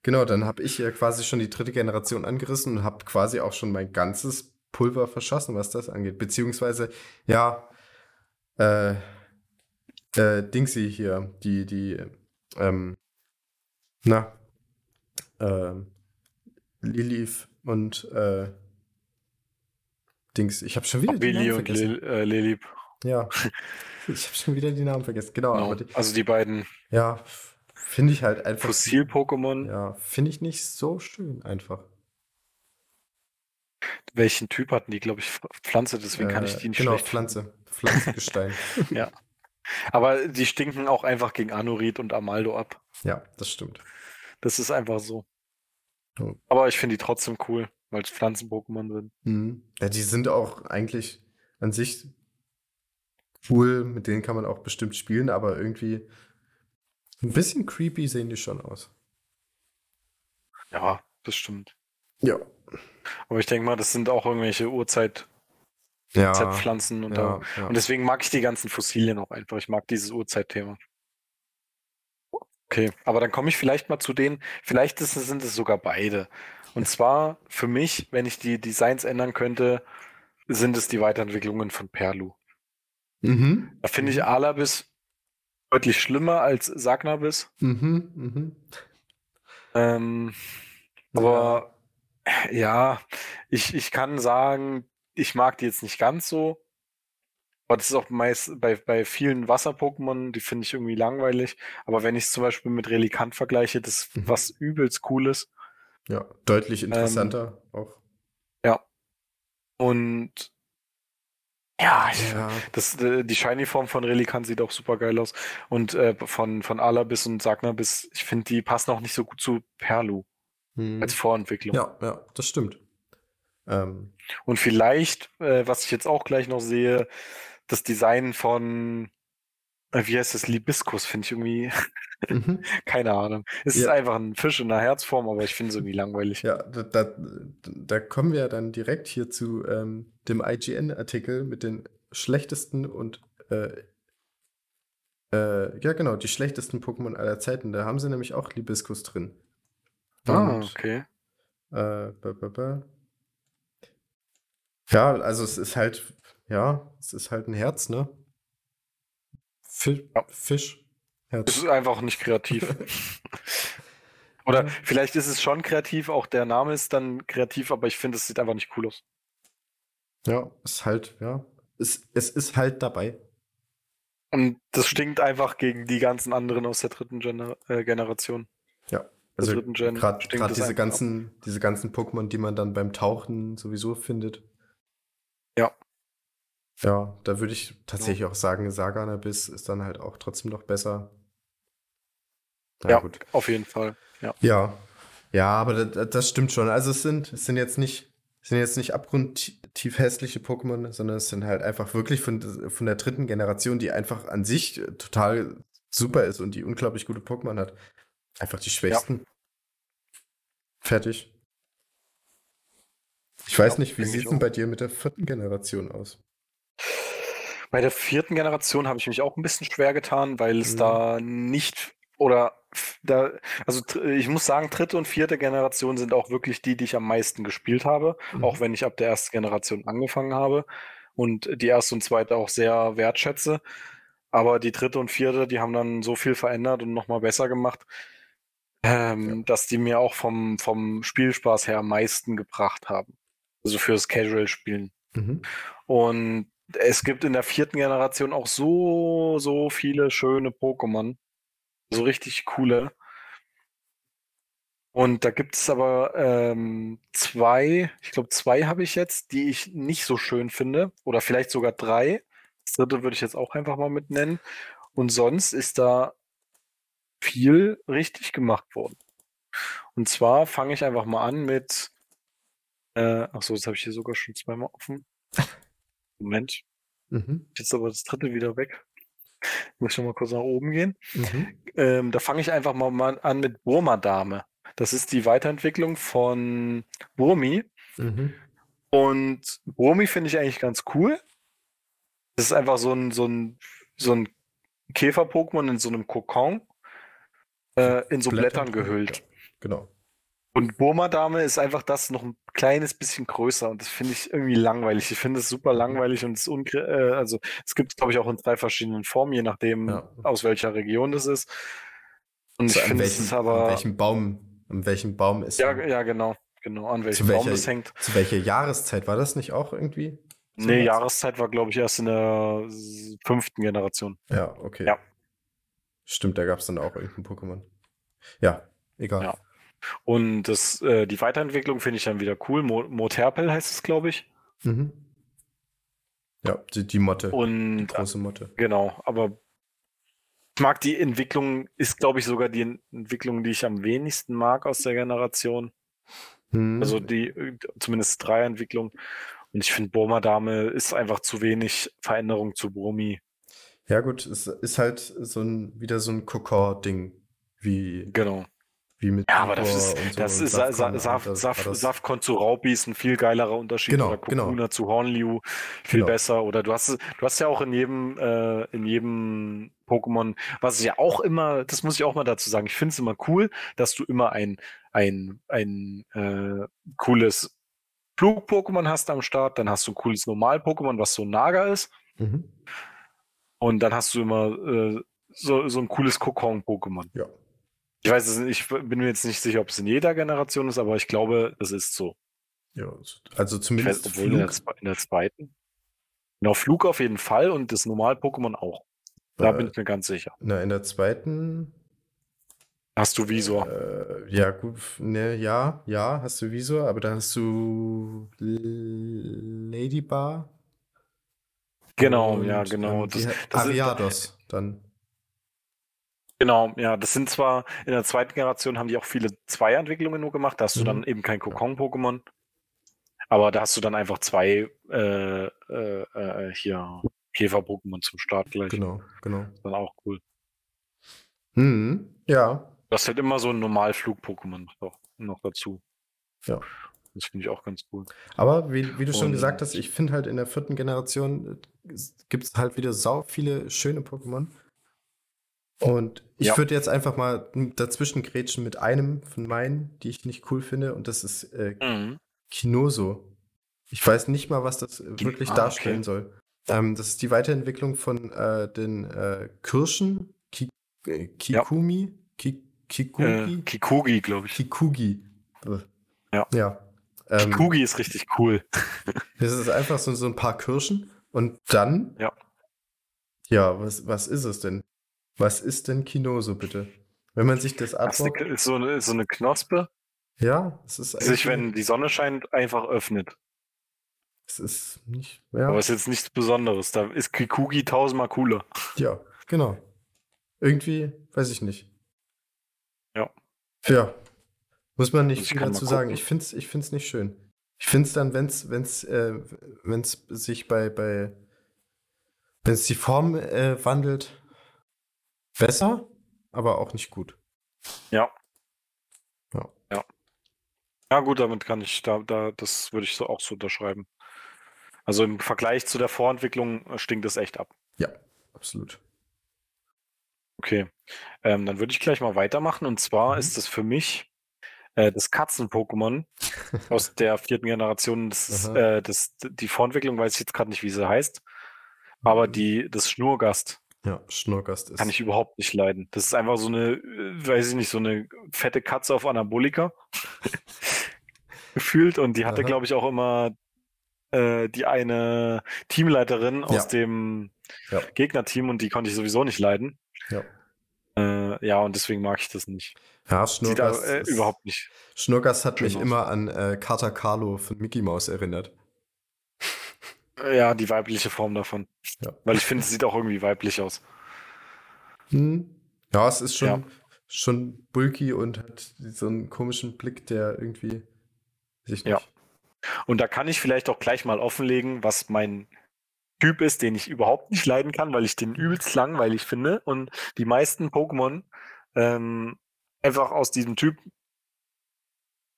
Genau, dann habe ich ja quasi schon die dritte Generation angerissen und habe quasi auch schon mein ganzes Pulver verschossen, was das angeht. Beziehungsweise, ja, äh, äh, Dingsy hier, die, die, ähm, na, ähm, Lilith und äh, Dings. Ich habe schon wieder die
Billy
Namen
und
vergessen.
Lil, äh, Lilip.
Ja, ich habe schon wieder die Namen vergessen. Genau,
Genau.
aber die,
Also die beiden
ja, finde ich halt einfach.
Fossil-Pokémon.
Ja, finde ich nicht so schön einfach.
Welchen Typ hatten die, glaube ich, Pf- Pflanze, deswegen kann ich
Äh,
die nicht
Genau,
schlecht
Pflanze. Pflanzengestein.
finden. Aber die stinken auch einfach gegen Anurid und Amaldo ab.
ja, das stimmt.
Das ist einfach so.
Ja.
Aber ich finde die trotzdem cool, weil es Pflanzen-Pokémon sind.
Mhm. Ja, die sind auch eigentlich an sich cool, mit denen kann man auch bestimmt spielen, aber irgendwie ein bisschen creepy sehen die schon aus.
Ja, das stimmt.
Ja.
Aber ich denke mal, das sind auch irgendwelche Urzeit-
Ja.
Zeitpflanzen und, da,
ja, ja.
und deswegen mag ich die ganzen Fossilien auch einfach. Ich mag dieses Urzeitthema. Okay, aber dann komme ich vielleicht mal zu denen, vielleicht ist, sind es sogar beide. Und zwar für mich, wenn ich die Designs ändern könnte, sind es die Weiterentwicklungen von Perlu.
Mhm.
Da finde ich Alabis deutlich schlimmer als Sagnabis.
Mhm. Mhm.
Ähm, aber ja, ich, ich kann sagen, ich mag die jetzt nicht ganz so. Aber das ist auch meist bei, bei vielen Wasser-Pokémon, die finde ich irgendwie langweilig. Aber wenn ich es zum Beispiel mit Relikant vergleiche, das ist
Mhm.
was übelst Cooles.
Ja, deutlich interessanter auch.
Und ja,
Ja.
das, äh, die Shiny-Form von Relikant sieht auch super geil aus. Und äh, von, von Alabis und Sagnabis, ich finde, die passen auch nicht so gut zu Perlu
Mhm.
als Vorentwicklung.
Ja, ja, das stimmt. Ähm,
Und vielleicht, äh, was ich jetzt auch gleich noch sehe, das Design von wie heißt das? Libiskus, finde ich irgendwie. Mhm. Keine Ahnung. Es ja. ist einfach ein Fisch in einer Herzform, aber ich finde es irgendwie langweilig.
Ja, da, da, da, kommen wir dann direkt hier zu ähm, dem IGN-Artikel mit den schlechtesten und äh, äh, ja, genau, die schlechtesten Pokémon aller Zeiten. Da haben sie nämlich auch Libiskus drin.
Ah, und, okay.
Äh, ba, ba, ba. Ja, also es ist halt, ja, es ist halt ein Herz, ne? Fisch. Ja. Fisch.
Herz. Es ist einfach nicht kreativ. Oder ja. vielleicht ist es schon kreativ, auch der Name ist dann kreativ, aber ich finde, es sieht einfach nicht cool aus.
Ja, ist halt, ja. Es, es ist halt dabei.
Und das stinkt einfach gegen die ganzen anderen aus der dritten Gener äh, Generation.
Ja. Also gerade diese ganzen, diese ganzen Pokémon, die man dann beim Tauchen sowieso findet.
Ja.
Ja, da würde ich tatsächlich ja. auch sagen, Saganabiss ist dann halt auch trotzdem noch besser.
Na, ja, gut. auf jeden Fall. Ja.
Ja, ja aber das, das, stimmt schon. Also es sind, es sind jetzt nicht, sind jetzt nicht abgrundtief hässliche Pokémon, sondern es sind halt einfach wirklich von, von der dritten Generation, die einfach an sich total super ist und die unglaublich gute Pokémon hat. Einfach die schwächsten. Ja. Fertig. Ich weiß ja, nicht, wie sieht es denn bei dir mit der vierten Generation aus?
Bei der vierten Generation habe ich mich auch ein bisschen schwer getan, weil es mhm. da nicht oder da, also ich muss sagen, dritte und vierte Generation sind auch wirklich die, die ich am meisten gespielt habe, mhm. auch wenn ich ab der ersten Generation angefangen habe und die erste und zweite auch sehr wertschätze. Aber die dritte und vierte, die haben dann so viel verändert und nochmal besser gemacht, ähm, ja. dass die mir auch vom, vom Spielspaß her am meisten gebracht haben. Also fürs Casual-Spielen. Mhm. Und es gibt in der vierten Generation auch so, so viele schöne Pokémon. So richtig coole. Und da gibt es aber ähm, zwei, ich glaube zwei habe ich jetzt, die ich nicht so schön finde. Oder vielleicht sogar drei. Das dritte würde ich jetzt auch einfach mal mit nennen. Und sonst ist da viel richtig gemacht worden. Und zwar fange ich einfach mal an mit. Äh, achso, das habe ich hier sogar schon zweimal offen. Moment. Mhm. Jetzt aber das dritte wieder weg. Ich muss schon mal kurz nach oben gehen. Mhm. Ähm, da fange ich einfach mal an mit Burma-Dame. Das ist die Weiterentwicklung von Burmi. Mhm. Und Burmi finde ich eigentlich ganz cool. Das ist einfach so ein, so ein, so ein Käfer-Pokémon in so einem Kokon, äh, in so Blättern, Blättern gehüllt.
Genau.
Und Burma-Dame ist einfach das noch ein kleines bisschen größer und das finde ich irgendwie langweilig. Ich finde es super mhm. langweilig und es äh, also es gibt glaube ich auch in drei verschiedenen Formen, je nachdem ja. aus welcher Region das ist.
Und so ich finde es aber an welchem Baum, an welchem Baum ist
Ja, ja, genau, genau, an welchem welcher, Baum das hängt.
Zu welcher Jahreszeit war das nicht auch irgendwie?
So nee, Jahreszeit war glaube ich erst in der fünften Generation.
Ja, okay.
Ja.
Stimmt, da gab es dann auch irgendein Pokémon. Ja, egal. Ja.
Und das, äh, die Weiterentwicklung finde ich dann wieder cool. Mo Moterpel heißt es, glaube ich. Mhm.
Ja, die, die Motte.
Und,
die große Motte.
Genau, aber ich mag die Entwicklung, ist glaube ich sogar die Entwicklung, die ich am wenigsten mag aus der Generation. Mhm. Also die, zumindest drei Entwicklungen. Und ich finde, Burma Dame ist einfach zu wenig Veränderung zu Bromi.
Ja, gut, es ist halt so ein, wieder so ein Kokor-Ding. Wie,
genau.
Wie mit
ja, aber das ist, so das ist Safkon, Saf, Saf, Safkon zu Raupi ist ein viel geilerer Unterschied.
Genau,
oder
Kokuna genau.
zu Hornliu viel genau. besser. Oder du hast, du hast ja auch in jedem, äh, in jedem Pokémon, was ja auch immer, das muss ich auch mal dazu sagen, ich finde es immer cool, dass du immer ein, ein, ein äh, cooles Flug-Pokémon hast am Start, dann hast du ein cooles Normal-Pokémon, was so Naga ist. Mhm. Und dann hast du immer äh, so, so ein cooles Kokon-Pokémon.
Ja.
Ich weiß es nicht, ich bin mir jetzt nicht sicher, ob es in jeder Generation ist, aber ich glaube, es ist so.
Ja, also zumindest.
Weiß, obwohl in der, in der, zweiten. Genau, Flug auf jeden Fall und das Normal-Pokémon auch. Da äh, bin ich mir ganz sicher.
Na, in der zweiten.
Hast du Visor?
Äh, ja, gut. Ne, ja, ja, hast du Visor, aber da hast du Ladybar.
Genau, ja, genau.
Das, das Ariados dann.
Genau, ja, das sind zwar in der zweiten Generation haben die auch viele Zweientwicklungen nur gemacht, da hast du dann mhm. eben kein Kokon-Pokémon, aber da hast du dann einfach zwei äh, äh, äh, hier Käfer-Pokémon zum Start gleich.
Genau, genau.
Dann auch cool.
Mhm. Ja.
Das ist halt immer so ein Normalflug-Pokémon noch, noch dazu.
Ja.
Das finde ich auch ganz cool.
Aber wie, wie du schon
Und-
gesagt hast, ich finde halt in der vierten Generation gibt es halt wieder sau viele schöne Pokémon. Und ich
Ja.
würde jetzt einfach mal dazwischen grätschen mit einem von meinen, die ich nicht cool finde, und das ist äh,
Mhm.
Kinoso. Ich weiß nicht mal, was das äh, wirklich
ah,
darstellen
okay.
soll. Ähm, das ist die Weiterentwicklung von äh, den äh, Kirschen, Ki äh, Kikumi, Ki Kikugi,
Äh, Kikugi, glaube ich.
Kikugi.
Ja.
Ja. Ähm,
Kikugi ist richtig cool.
das ist einfach so, so ein paar Kirschen und dann.
Ja.
Ja, was, was ist es denn? Was ist denn Kinoso, bitte? Wenn man sich das
Das ist, so, eine, so eine Knospe,
Ja, es ist
die sich, wenn die Sonne scheint, einfach öffnet.
Es ist nicht. Ja,
Aber ist jetzt nichts Besonderes. Da ist Kikugi tausendmal cooler.
ja, genau. Irgendwie, weiß ich nicht.
Ja.
Ja. Muss man nicht
Ich
viel dazu sagen. Ich finde es ich find's nicht schön. Ich finde es dann, wenn es wenn's, äh, wenn's sich bei, bei wenn es die Form äh, wandelt, besser, aber auch nicht gut.
Ja.
Ja.
Ja. Ja, gut, damit kann ich, da, da, das würde ich so auch so unterschreiben. Also im Vergleich zu der Vorentwicklung äh, stinkt es echt ab.
Ja, absolut.
Okay. Ähm, dann würde ich gleich mal weitermachen. Und zwar
Mhm.
ist es für mich äh, das Katzen-Pokémon aus der vierten Generation. Das ist, äh, das, die Vorentwicklung weiß ich jetzt gerade nicht, wie sie heißt. Aber
Mhm.
die, das Schnurgast
Ja, Schnurgast ist.
kann ich überhaupt nicht leiden. Das ist einfach so eine, äh, weiß ich nicht, so eine fette Katze auf Anabolika gefühlt. Und die hatte, glaube ich, auch immer äh, die eine Teamleiterin aus
Ja.
dem
Ja.
Gegnerteam und die konnte ich sowieso nicht leiden.
Ja,
Äh, ja, und deswegen mag ich das nicht.
ja
Sieht aber,
Schnurgast,
äh,
ist-
überhaupt nicht.
Schnurgast hat mich
aus.
immer an äh, Carter Carlo von Mickey Mouse erinnert.
Ja, die weibliche Form davon.
Ja.
Weil ich finde, es sieht auch irgendwie weiblich aus.
Hm. Ja, es ist schon,
Ja.
schon bulky und hat so einen komischen Blick, der irgendwie sich
Ja.
nicht.
Und da kann ich vielleicht auch gleich mal offenlegen, was mein Typ ist, den ich überhaupt nicht leiden kann, weil ich den übelst langweilig finde und die meisten Pokémon ähm, einfach aus diesem Typ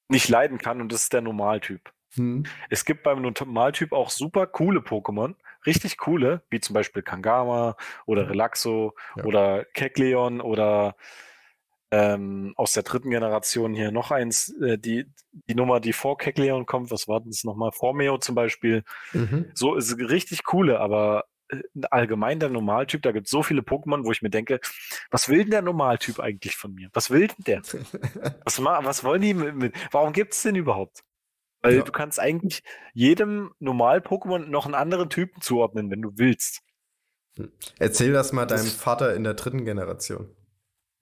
nicht leiden kann und das ist der Normaltyp.
Hm.
Es gibt beim Normaltyp auch super coole Pokémon, richtig coole, wie zum Beispiel Kangama oder. Relaxo
Ja.
oder Kecleon oder ähm, aus der dritten Generation hier noch eins, äh, die, die Nummer, die vor Kecleon kommt, was war das nochmal? Formeo zum Beispiel.
Mhm.
So ist richtig coole, aber äh, allgemein der Normaltyp, da gibt es so viele Pokémon, wo ich mir denke, was will denn der Normaltyp eigentlich von mir? Was will denn der? Was, was wollen die mit, mit warum gibt es den überhaupt? Weil
Ja.
du kannst eigentlich jedem Normal-Pokémon noch einen anderen Typen zuordnen, wenn du willst.
Erzähl das mal deinem
Das-
Vater in der dritten Generation,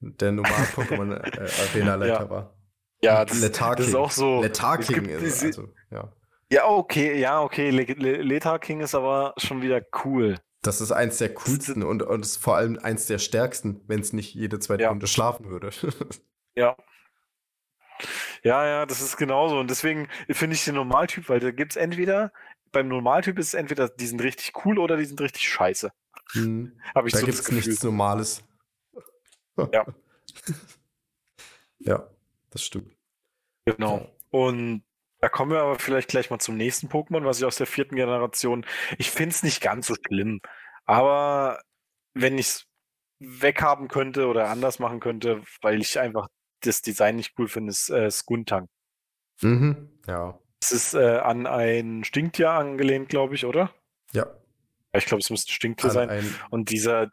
der normal Pokémon-Arena-Leiter
Ja.
war.
Ja, das,
Letar
das ist auch so.
Letar
es
King
gibt
ist, also, ja.
Ja, okay, ja, okay. Le Le Letar King ist aber schon wieder cool.
Das ist eins der coolsten und, und vor allem eins der stärksten, wenn es nicht jede zweite
Ja.
Runde schlafen würde.
Ja. Ja, ja, das ist genauso. Und deswegen finde ich den Normaltyp, weil da gibt es entweder, beim Normaltyp ist es entweder, die sind richtig cool oder die sind richtig scheiße.
Hm.
Ich
Da
so
gibt es nichts Normales.
Ja.
ja, das stimmt.
Genau. Und da kommen wir aber vielleicht gleich mal zum nächsten Pokémon, was ich aus der vierten Generation. Ich finde es nicht ganz so schlimm, aber wenn ich es weghaben könnte oder anders machen könnte, weil ich einfach das Design nicht cool finde, ist äh, Skuntang.
Mhm. Ja.
Es ist äh, an ein Stinktier angelehnt, glaube ich, oder?
Ja.
Ich glaube, es müsste Stinktier
An
sein.
ein,
Und dieser,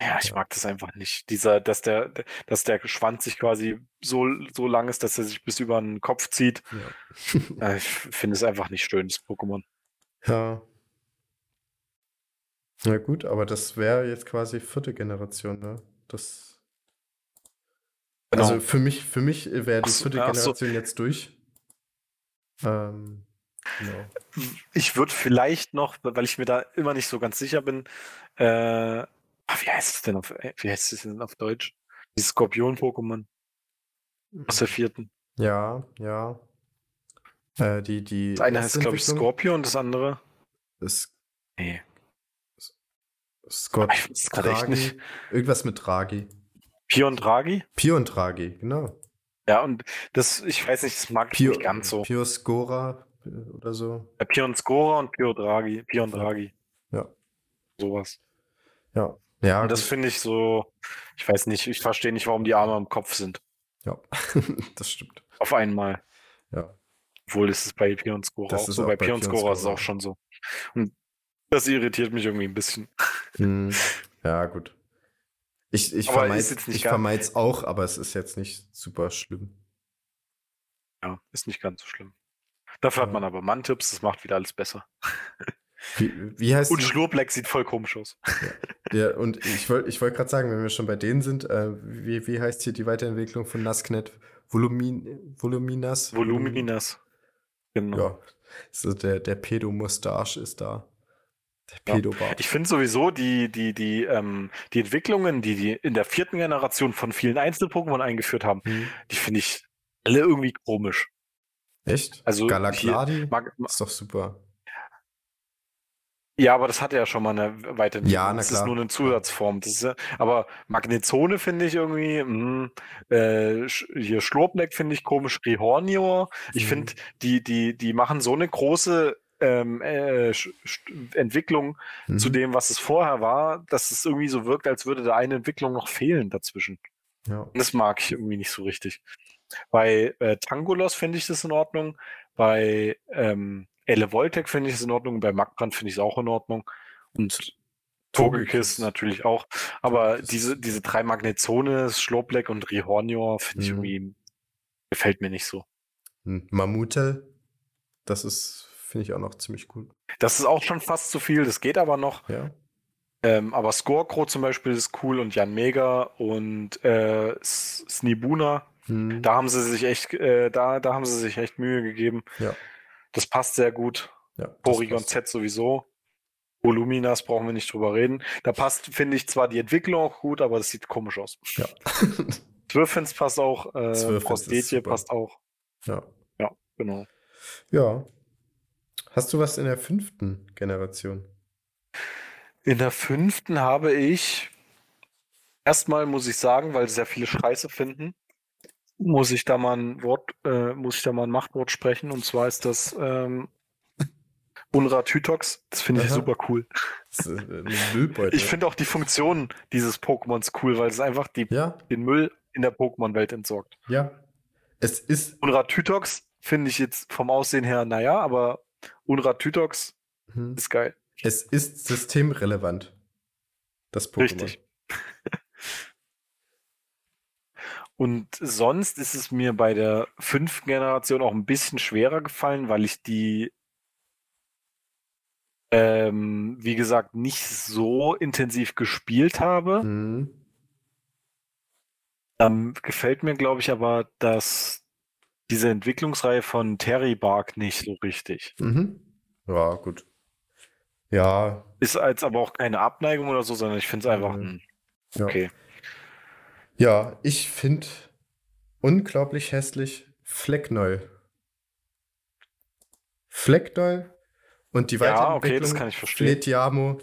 ja, ich
Ja.
mag das einfach nicht. Dieser, dass der, dass der Schwanz sich quasi so, so lang ist, dass er sich bis über den Kopf zieht.
ja.
Ich finde es einfach nicht schön, das Pokémon.
ja. Na gut, aber das wäre jetzt quasi vierte Generation, ne? Das.
Genau.
Also für mich, für mich wäre die
so,
vierte
so.
Generation jetzt durch. Ähm, genau.
Ich würde vielleicht noch, weil ich mir da immer nicht so ganz sicher bin, äh, ah, wie heißt es denn auf, äh, wie heißt es denn auf Deutsch? Dieses Skorpion-Pokémon aus der vierten.
Ja, ja. Äh, die, die
Das eine heißt, glaube ich, Scorpion, das andere.
ist
Nee. Nicht.
Irgendwas mit Draghi.
Pion Draghi?
Pio und Draghi, genau.
Ja, und das, ich weiß nicht, das mag ich
Pio,
nicht ganz so.
Pio Scora äh, oder so.
Ja, Pion Scora und Pio Draghi. Pion Draghi.
Ja.
Sowas.
Ja. Ja,
Und das finde ich so, ich weiß nicht, ich verstehe nicht, warum die Arme am Kopf sind.
ja. das stimmt.
Auf einmal.
Ja.
Obwohl ist es bei Pion Scora
Das
auch
ist
so.
auch
Bei Pion
Pion
Scora ist es auch schon so. Und das irritiert mich irgendwie ein bisschen.
Hm. Ja, gut. Ich, ich vermeide es auch, aber es ist jetzt nicht super schlimm.
Ja, ist nicht ganz so schlimm. Dafür hat
Ja.
man aber Mann-Tipps, das macht wieder alles besser.
Wie, wie heißt
Und Schlurpleck sieht voll komisch aus.
Ja, und ich wollte ich wollt gerade sagen, wenn wir schon bei denen sind, äh, wie, wie heißt hier die Weiterentwicklung von Nasknet? Volumin, Voluminas?
Voluminas. Genau.
Ja, so der, der Pedo-Mustache ist da. Der.
Ich finde sowieso die, die, die, ähm, die Entwicklungen, die die in der vierten Generation von vielen Einzel-Pokémon eingeführt haben,
Hm.
die finde ich alle irgendwie komisch.
Echt?
Also ma-
Ist doch super.
ja, aber das hatte ja schon mal eine Weiterentwicklung.
Ja, na
das
klar.
ist nur eine Zusatzform. Das ist, aber Magnezone finde ich irgendwie, mh, äh, Sch- hier Schlurpleck finde ich komisch, Rihornio. Ich
Mhm.
finde, die, die, die machen so eine große ähm, äh, Entwicklung zu
Mhm.
dem, was es vorher war, dass es irgendwie so wirkt, als würde da eine Entwicklung noch fehlen dazwischen.
Ja.
Das mag ich irgendwie nicht so richtig. Bei äh, Tangolos finde ich das in Ordnung. Bei ähm, Elevoltec finde ich es in Ordnung. Bei Magbrand finde ich es auch in Ordnung. Und Togekiss natürlich auch. Aber diese, diese drei Magnezones, Schlobleck und Rihornior, finde ich
Mhm.
irgendwie, gefällt mir nicht so.
Hm, Mammutel, das ist, finde ich auch noch ziemlich cool.
Das ist auch schon fast zu viel, das geht aber noch.
Ja.
Ähm, aber Scorecrow zum Beispiel ist cool und Jan Mega und äh, Snibuna.
Hm.
Da haben sie sich echt, äh, da, da haben sie sich echt Mühe gegeben.
Ja.
Das passt sehr gut.
ja
Porygon. Z sowieso. Voluminas brauchen wir nicht drüber reden. Da passt, finde ich, zwar die Entwicklung auch gut, aber das sieht komisch aus.
Ja.
Zwirfins passt auch, äh, Prostetje passt auch.
ja.
Ja, genau.
Ja. Hast du was in der fünften Generation?
In der fünften habe ich, erstmal muss ich sagen, weil sehr viele Scheiße finden, muss ich da mal ein Wort, äh, muss ich da mal ein Machtwort sprechen. Und zwar ist das ähm, Unra Tytox. Das finde ich
Aha.
super cool.
Äh.
Ich finde auch die Funktion dieses Pokémons cool, weil es einfach die,
ja,
den Müll in der Pokémon-Welt entsorgt.
ja. Es ist.
Unra Tytox finde ich jetzt vom Aussehen her, naja, aber Unra Tytox
Hm,
ist geil.
es ist systemrelevant. Das Pokémon.
Richtig. Und sonst ist es mir bei der fünften Generation auch ein bisschen schwerer gefallen, weil ich die, ähm, wie gesagt, nicht so intensiv gespielt habe.
Hm.
Ähm, gefällt mir, glaube ich, aber, dass diese Entwicklungsreihe von Terry Bark nicht so richtig.
Mhm. Ja, gut. Ja,
Ist als aber auch keine Abneigung oder so, sondern ich finde es einfach,
Mhm.
hm,
ja.
okay.
Ja, ich finde unglaublich hässlich Fleckneull. Fleckneull und die
Ja, okay,
Weiterentwicklung
das kann ich verstehen.
Fletiamo.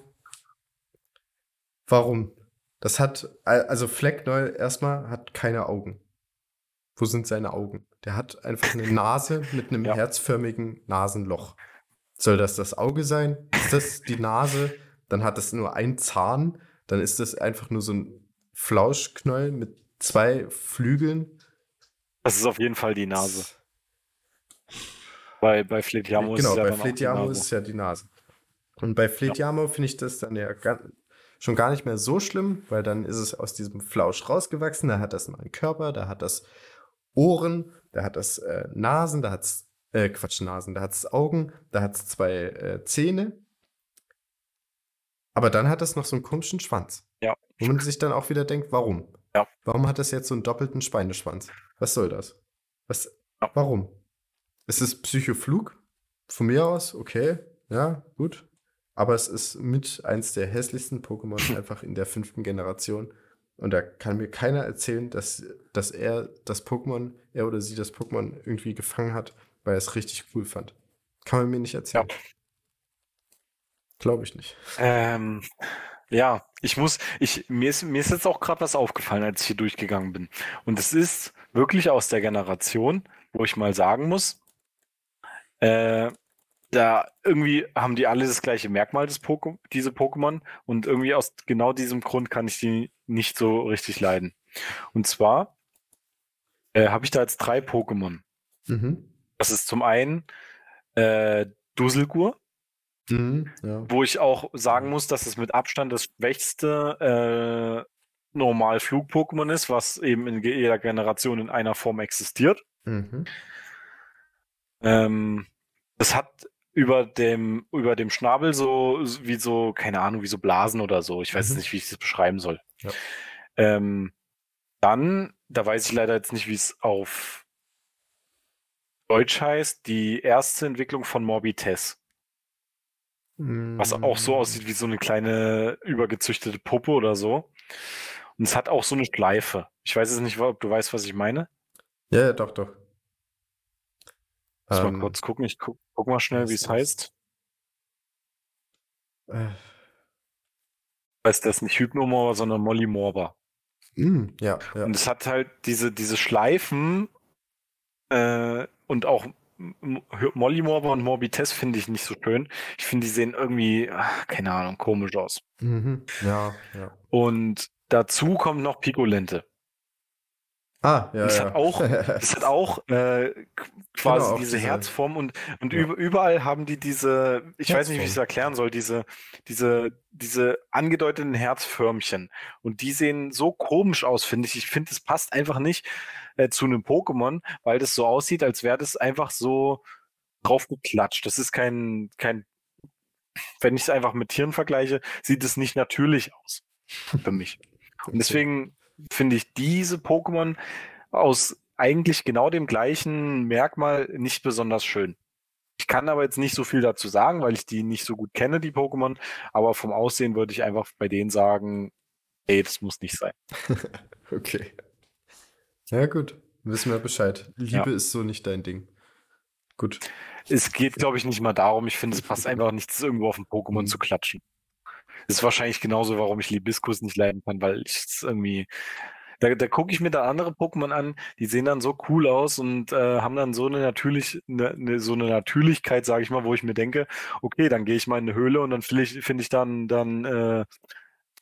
Warum? Das hat, also Fleckneull erstmal hat keine Augen. Wo sind seine Augen? Der hat einfach eine Nase mit einem
Ja.
herzförmigen Nasenloch. Soll das das Auge sein? Ist das die Nase? Dann hat es nur einen Zahn. Dann ist das einfach nur so ein Flauschknäuel mit zwei Flügeln.
Das ist auf jeden Fall die Nase. Bei, bei Fletiamo ist
genau,
es ja
bei Fletiamo
Nase.
ist es ja die Nase. Und bei Fletiamo finde ich das dann ja gar, schon gar nicht mehr so schlimm, weil dann ist es aus diesem Flausch rausgewachsen. Da hat das einen Körper, da hat das Ohren, da hat das äh, Nasen, da hat es, äh, Quatsch, Nasen, da hat es Augen, da hat es zwei äh, Zähne. Aber dann hat das noch so einen komischen Schwanz.
Ja.
Wo man sich dann auch wieder denkt, warum?
Ja.
Warum hat das jetzt so einen doppelten Schweineschwanz? Was soll das? Was,
Ja.
warum? Es ist Psychoflug. Von mir aus, okay, ja, gut. Aber es ist mit eins der hässlichsten Pokémon einfach in der fünften Generation. Und da kann mir keiner erzählen, dass, dass er das Pokémon, er oder sie das Pokémon irgendwie gefangen hat, weil er es richtig cool fand. Kann man mir nicht erzählen. Glaube ich nicht.
Ähm, Ja, ich muss, ich, mir ist, mir ist jetzt auch gerade was aufgefallen, als ich hier durchgegangen bin. Und es ist wirklich aus der Generation, wo ich mal sagen muss, äh, da irgendwie haben die alle das gleiche Merkmal, des Poke diese Pokémon. Und irgendwie aus genau diesem Grund kann ich die nicht so richtig leiden. Und zwar äh, habe ich da jetzt drei Pokémon.
Mhm.
Das ist zum einen äh, Duselgur,
Mhm, ja.
wo ich auch sagen muss, dass es mit Abstand das schwächste äh, normal Flug-Pokémon ist, was eben in jeder Generation in einer Form existiert.
Mhm.
Ähm, das hat über dem, über dem Schnabel so so wie so, keine Ahnung, wie so Blasen oder so. Ich weiß
Mhm.
nicht, wie ich das beschreiben soll.
Ja.
Ähm, dann, da weiß ich leider jetzt nicht, wie es auf Deutsch heißt, die erste Entwicklung von Morbites. Was auch so aussieht wie so eine kleine übergezüchtete Puppe oder so. Und es hat auch so eine Schleife. Ich weiß jetzt nicht, ob du weißt, was ich meine.
Ja, ja, doch, doch.
Muss
Ähm,
mal kurz gucken. Ich guck, guck mal schnell, wie es heißt.
Äh,
Weiß das nicht Hypnomorba, sondern Mollymorba.
mh, ja, ja.
Und es hat halt diese, diese Schleifen äh, und auch M- M- Mollymorba und Morbites finde ich nicht so schön. Ich finde, die sehen irgendwie, ach, keine Ahnung, komisch aus.
Mhm. Ja, ja.
Und dazu kommt noch Picolente.
Ah, ja,
Das
ja.
hat auch- Das hat auch äh, k- quasi
Genau,
diese
diese-
Herzform und, und
Ja.
über, überall haben die diese, ich weiß nicht, wie ich es
Herzform.
erklären soll, diese, diese, diese angedeuteten Herzförmchen. Und die sehen so komisch aus, finde ich. Ich finde, es passt einfach nicht äh, zu einem Pokémon, weil das so aussieht, als wäre das einfach so draufgeklatscht. Das ist kein, kein, wenn ich es einfach mit Tieren vergleiche, sieht es nicht natürlich aus für mich. Und deswegen finde ich diese Pokémon aus eigentlich genau dem gleichen Merkmal nicht besonders schön. Ich kann aber jetzt nicht so viel dazu sagen, weil ich die nicht so gut kenne, die Pokémon. Aber vom Aussehen würde ich einfach bei denen sagen, ey, das muss nicht sein.
Okay. Ja, gut. Wissen wir Bescheid. Liebe ist so nicht dein Ding. Gut.
Es geht, glaube ich, nicht mal darum. Ich finde, es passt einfach nicht, das irgendwo auf ein Pokémon
Mhm.
zu klatschen. Das ist wahrscheinlich genauso, warum ich Libiskus nicht leiden kann, weil ich es irgendwie. Da, da gucke ich mir da andere Pokémon an, die sehen dann so cool aus und äh, haben dann so eine natürlich, ne, ne, so eine Natürlichkeit, sage ich mal, wo ich mir denke, okay, dann gehe ich mal in eine Höhle und dann finde ich, finde ich dann, dann äh,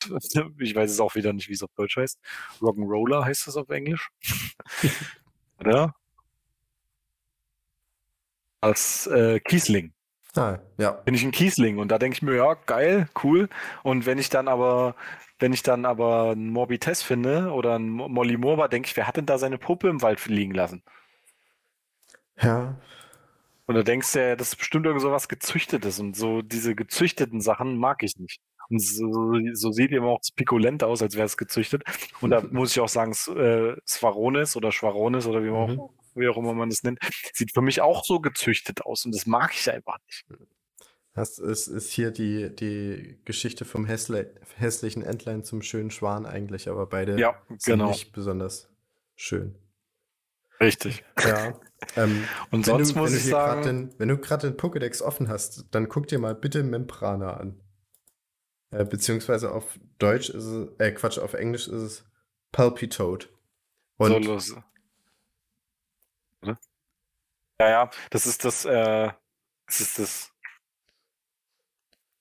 ich weiß es auch wieder nicht, wie es auf Deutsch heißt. Rock'n'Roller heißt das auf Englisch. Oder? Als äh, Kiesling
Ah, ja.
bin ich ein Kiesling und da denke ich mir, ja, geil, cool. Und wenn ich dann aber, wenn ich dann aber ein Morbites finde oder ein Mo- Molly Morba, denke ich, wer hat denn da seine Puppe im Wald liegen lassen?
Ja.
Und da denkst du ja, das ist bestimmt irgend so was Gezüchtetes und so diese gezüchteten Sachen mag ich nicht. Und so, so sieht eben auch das Picolent aus, als wäre es gezüchtet. Und da muss ich auch sagen, äh, Svaronis oder Schwaronis oder wie, man
Mhm.
auch, wie auch immer man das nennt, sieht für mich auch so gezüchtet aus und das mag ich einfach nicht.
Das ist, ist hier die, die Geschichte vom hässle, hässlichen Entlein zum schönen Schwan eigentlich, aber beide
Ja,
sind
genau.
nicht besonders schön.
Richtig.
Ja. ähm,
Und sonst
du,
muss ich sagen,
Den, wenn du gerade den Pokédex offen hast, dann guck dir mal bitte Membrana an. Äh, beziehungsweise auf Deutsch ist es, äh, Quatsch, auf Englisch ist es Palpitoad. Und
so los. Ja, ja, das ist das, äh, das ist das.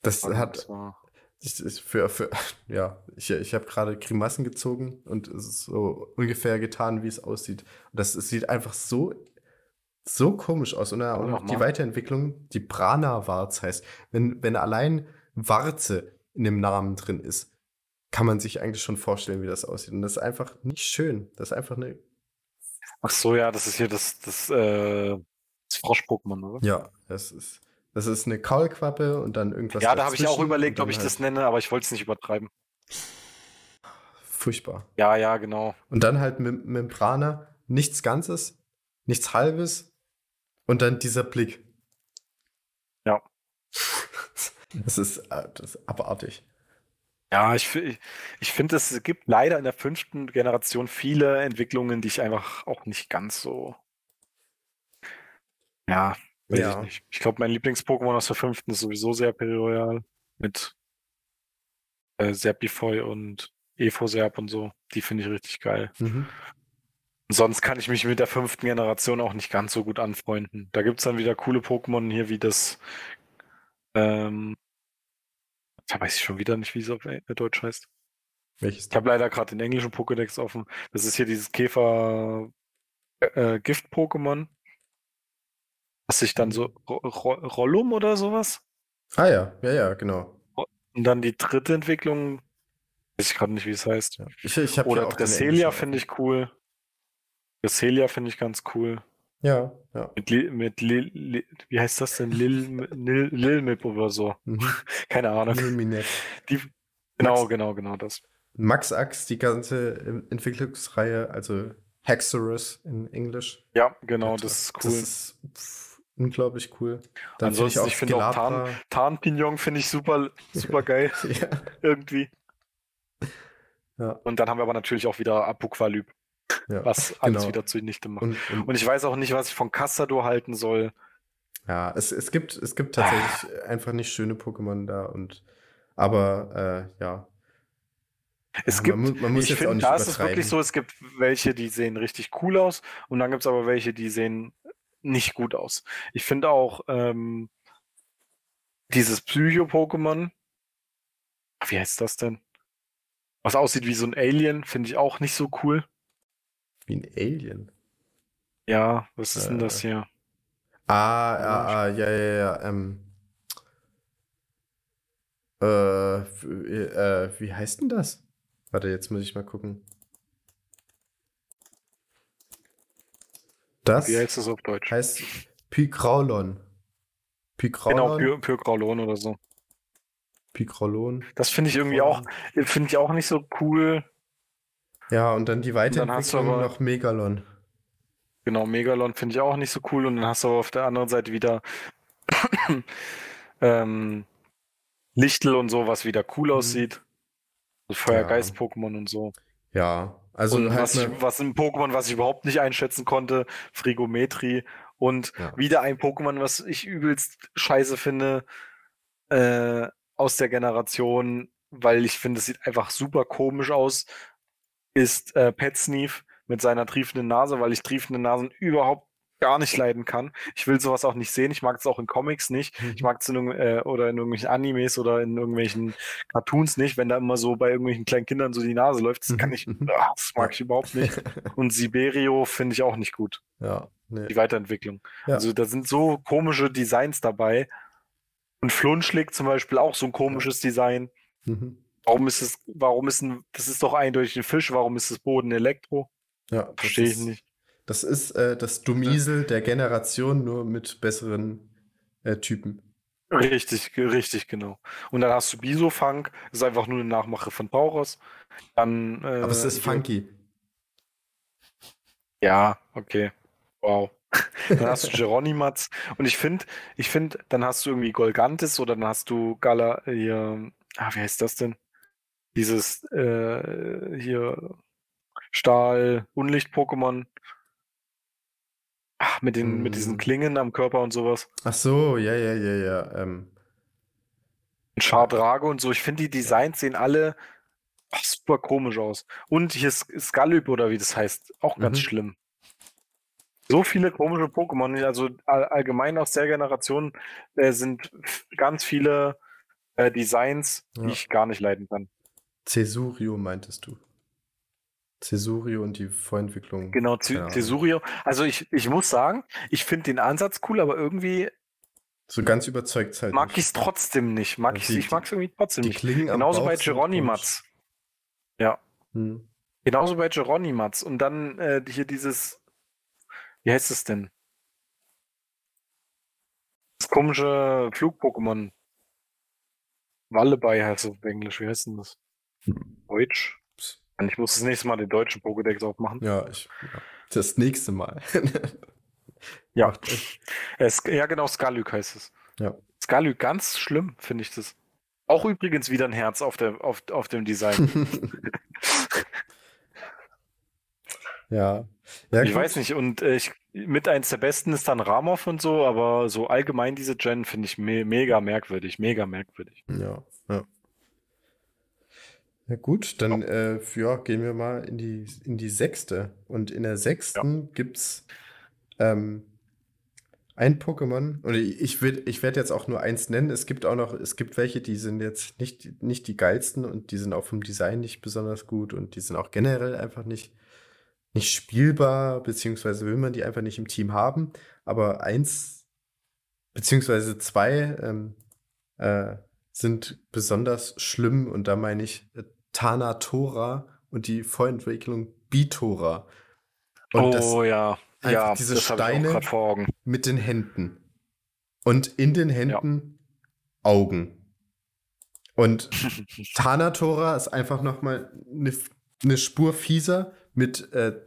das hat,
das
das ist für, für, ja, ich, ich habe gerade Grimassen gezogen und es ist so ungefähr getan, wie es aussieht. Und das, es sieht einfach so, so komisch aus. Und,
Aber
und auch die. Weiterentwicklung, die Prana-Warz heißt. Wenn, wenn allein Warze in dem Namen drin ist, kann man sich eigentlich schon vorstellen, wie das aussieht. Und das ist einfach nicht schön. Das ist einfach eine,
Ach so, ja, das ist hier das, das, äh, das Frosch-Pokémon, oder?
ja, das ist, das ist eine Kaulquappe und dann irgendwas
Ja, da habe ich auch überlegt, ob ich das
halt
nenne, aber ich wollte es nicht übertreiben.
Furchtbar.
Ja, ja, genau.
Und dann halt Mem Membrana, nichts Ganzes, nichts Halbes und dann dieser Blick.
Ja.
Das ist, äh, das ist abartig.
Ja, ich, ich finde, es gibt leider in der fünften Generation viele Entwicklungen, die ich einfach auch nicht ganz so. Ja, weiß
Ja.
ich nicht. Ich glaube, mein Lieblings-Pokémon aus der fünften ist sowieso sehr Royal mit äh, Serpifoy und Efoserp und so. Die finde ich richtig geil.
Mhm.
Sonst kann ich mich mit der fünften Generation auch nicht ganz so gut anfreunden. Da gibt es dann wieder coole Pokémon hier, wie das. Ähm, da weiß ich schon wieder nicht, wie es auf äh, Deutsch heißt.
Welches?
Ich habe leider gerade den englischen Pokédex offen. Das ist hier dieses Käfer äh, Gift-Pokémon. Was sich dann so Ro Ro Rollum oder sowas?
Ah ja, ja, ja, genau.
Und dann die dritte Entwicklung, weiß ich gerade nicht, wie es heißt.
Ja. Ich, ich
Oder
englischen
finde ich cool. Drasselia finde ich ganz cool.
Ja, ja.
Mit, Li mit Lil, Li wie heißt das denn? Lil, Lil, Lilmip oder so.
Mhm.
Keine Ahnung.
Illuminat.
Die, genau, genau, genau das.
Max Ax, die ganze Entwicklungsreihe, also Hexorus in Englisch.
Ja, genau,
Und,
das ist
Das
cool.
ist pff, unglaublich cool. Dann find
Ansonsten, ich finde auch Tarn, Tarnpignon finde ich super, super geil
ja,
irgendwie.
ja,
Und dann haben wir aber natürlich auch wieder Apokalyp,
ja.
was alles
genau.
wieder zunichte macht.
Und, und,
Und ich weiß auch nicht, was ich von Castador halten soll.
ja, es, es gibt, es gibt tatsächlich einfach nicht schöne Pokémon da und aber äh, ja.
Es
Ja,
gibt,
man, man muss
ich finde, da ist es wirklich so, es gibt welche, die sehen richtig cool aus und dann gibt es aber welche, die sehen nicht gut aus. Ich finde auch ähm, dieses Psycho-Pokémon, wie heißt das denn? Was aussieht wie so ein Alien, finde ich auch nicht so cool.
Wie ein Alien.
Ja, was ist denn
Äh,
das hier?
Ah, ah, ah, ja, ja, ja. Ähm, äh, äh, wie heißt denn das? Warte, jetzt muss ich mal gucken. Das
Wie heißt das auf Deutsch?
heißt Pykraulon.
Genau,
Pykraulon?
Pür, Pyrkraulon oder so.
Pykraulon.
Das finde ich irgendwie auch, finde ich auch nicht so cool.
Ja, und dann die
dann
Weiterentwicklung
aber-
noch Megalon.
Genau, Megalon finde ich auch nicht so cool. Und dann hast du aber auf der anderen Seite wieder ähm, Lichtel und so, was wieder cool
Mhm.
aussieht. So Feuergeist-Pokémon und so.
Ja, also
und
halt
was,
eine-
ich, was ein Pokémon, was ich überhaupt nicht einschätzen konnte, Frigometri. Und
Ja.
wieder ein Pokémon, was ich übelst scheiße finde, äh, aus der Generation, weil ich finde, es sieht einfach super komisch aus, ist äh, Pet Sneef mit seiner triefenden Nase, weil ich triefende Nasen überhaupt gar nicht leiden kann. Ich will sowas auch nicht sehen. Ich mag es auch in Comics nicht. Ich mag es in, äh, oder in irgendwelchen Animes oder in irgendwelchen Cartoons nicht, wenn da immer so bei irgendwelchen kleinen Kindern so die Nase läuft. Das kann ich,
Mhm.
ah, das mag ich überhaupt nicht. Und Siberio finde ich auch nicht gut,
ja, nee.
die Weiterentwicklung.
Ja.
Also da sind so komische Designs dabei. Und Flunschlick zum Beispiel auch so ein komisches Design.
Mhm.
Warum ist es, warum ist ein, das ist doch eindeutig ein Fisch, warum ist das Boden Elektro?
Ja, das
Verstehe ich
ist-
nicht.
Das ist äh, das Dumiesel der Generation, nur mit besseren äh, Typen.
Richtig, richtig, genau. Und dann hast du Bisofunk, das ist einfach nur eine Nachmache von Tauros. Dann, äh,
Aber es ist funky.
Ja, okay. Wow. Dann hast du Geronimats. Und ich finde, ich finde, dann hast du irgendwie Golgantis oder dann hast du Gala hier, ah, wie heißt das denn? Dieses äh, hier Stahl, Unlicht-Pokémon. Ach, mit den, mit diesen
Hm.
Klingen am Körper und sowas.
Ach so, ja, ja, ja, ja. Ähm,
Und Chardrage und so. Ich finde, die Designs sehen alle ach, super komisch aus. Und hier ist Skalyp oder wie das heißt, auch ganz
Mhm.
schlimm. So viele komische Pokémon, also all, allgemein aus der Generation äh, sind ganz viele äh, Designs, die
Ja.
ich gar nicht leiden kann.
Cesurio meintest du. Cesurio und die Vorentwicklung.
Genau. Tesurio. Also ich, ich muss sagen, ich finde den Ansatz cool, aber irgendwie
So ganz überzeugt halt
mag ich es trotzdem nicht. Mag ich,
die-
ich mag es irgendwie trotzdem
Die
nicht.
klingen am
Genauso
Bauch
bei
sind
Geronimats. Ja.
Hm.
Genauso bei Geronimats. Und dann äh, hier dieses, wie heißt es denn? Das komische Flug-Pokémon. Wallebei heißt es auf Englisch. Wie heißt denn das? Deutsch? Und ich muss das nächste Mal den deutschen Pokédex aufmachen.
Ja, ich, ja. Das nächste Mal.
Ja. Es, ja, genau, Skalyk heißt es.
Ja.
Skalyk, ganz schlimm, finde ich das. Auch übrigens wieder ein Herz auf, der, auf, auf dem Design.
ja. ja
ich
gut.
weiß nicht, und äh, ich, mit eins der besten ist dann Ramov und so, aber so allgemein diese Gen finde ich me mega merkwürdig, mega merkwürdig.
Ja, ja. Na gut, dann äh, ja, gehen wir mal in die, in die sechste. Und in der sechsten ja. gibt es ähm, ein Pokémon. Und ich, ich, ich werde jetzt auch nur eins nennen. Es gibt auch noch, es gibt welche, die sind jetzt nicht, nicht die geilsten und die sind auch vom Design nicht besonders gut und die sind auch generell einfach nicht, nicht spielbar, beziehungsweise will man die einfach nicht im Team haben. Aber eins, beziehungsweise zwei ähm, äh, sind besonders schlimm und da meine ich äh, Tanatora und die Vorentwicklung Bitora.
Und oh das, ja,
ja, diese Steine mit den Händen. Und in den Händen ja. Augen. Und Tanatora ist einfach nochmal eine, eine Spur fieser mit äh,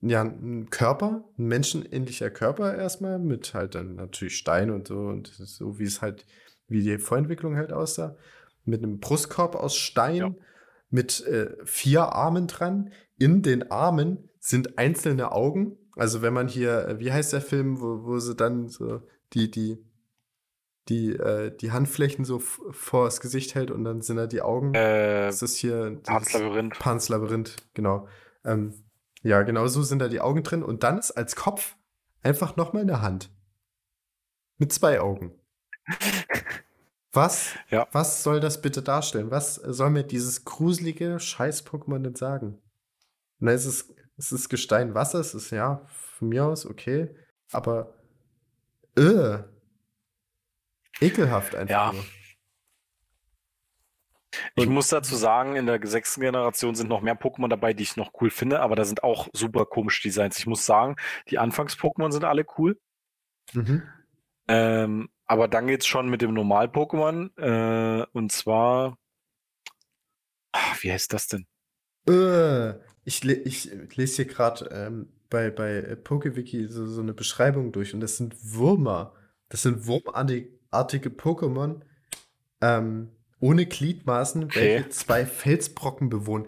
ja, einem Körper, ein menschenähnlicher Körper erstmal, mit halt dann natürlich Stein und so und so wie es halt, wie die Vorentwicklung halt aussah. Mit einem Brustkorb aus Stein, ja. Mit äh, vier Armen dran. In den Armen sind einzelne Augen. Also wenn man hier, äh, wie heißt der Film, wo, wo sie dann so die, die, die, äh, die Handflächen so vor das Gesicht hält und dann sind da die Augen.
Äh, das ist hier
Pans Labyrinth. Pans Labyrinth, genau. Ähm, ja, genau so sind da die Augen drin. Und dann ist als Kopf einfach nochmal eine Hand. Mit zwei Augen. Was, ja. was soll das bitte darstellen? Was soll mir dieses gruselige Scheiß-Pokémon denn sagen? Und dann ist es, es ist Gestein Wasser, es ist ja von mir aus okay, aber äh, ekelhaft einfach. Ja. Nur.
Ich muss dazu sagen, in der sechsten Generation sind noch mehr Pokémon dabei, die ich noch cool finde, aber da sind auch super komische Designs. Ich muss sagen, die Anfangs-Pokémon sind alle cool. Mhm. Ähm, aber dann geht's schon mit dem Normal-Pokémon. Äh, und zwar. Ach, wie heißt das denn?
Äh, ich, ich lese hier gerade ähm, bei, bei PokeWiki so, so eine Beschreibung durch und das sind Würmer. Das sind wurmartige Pokémon. Ähm, ohne Gliedmaßen, okay. welche zwei Felsbrocken bewohnen.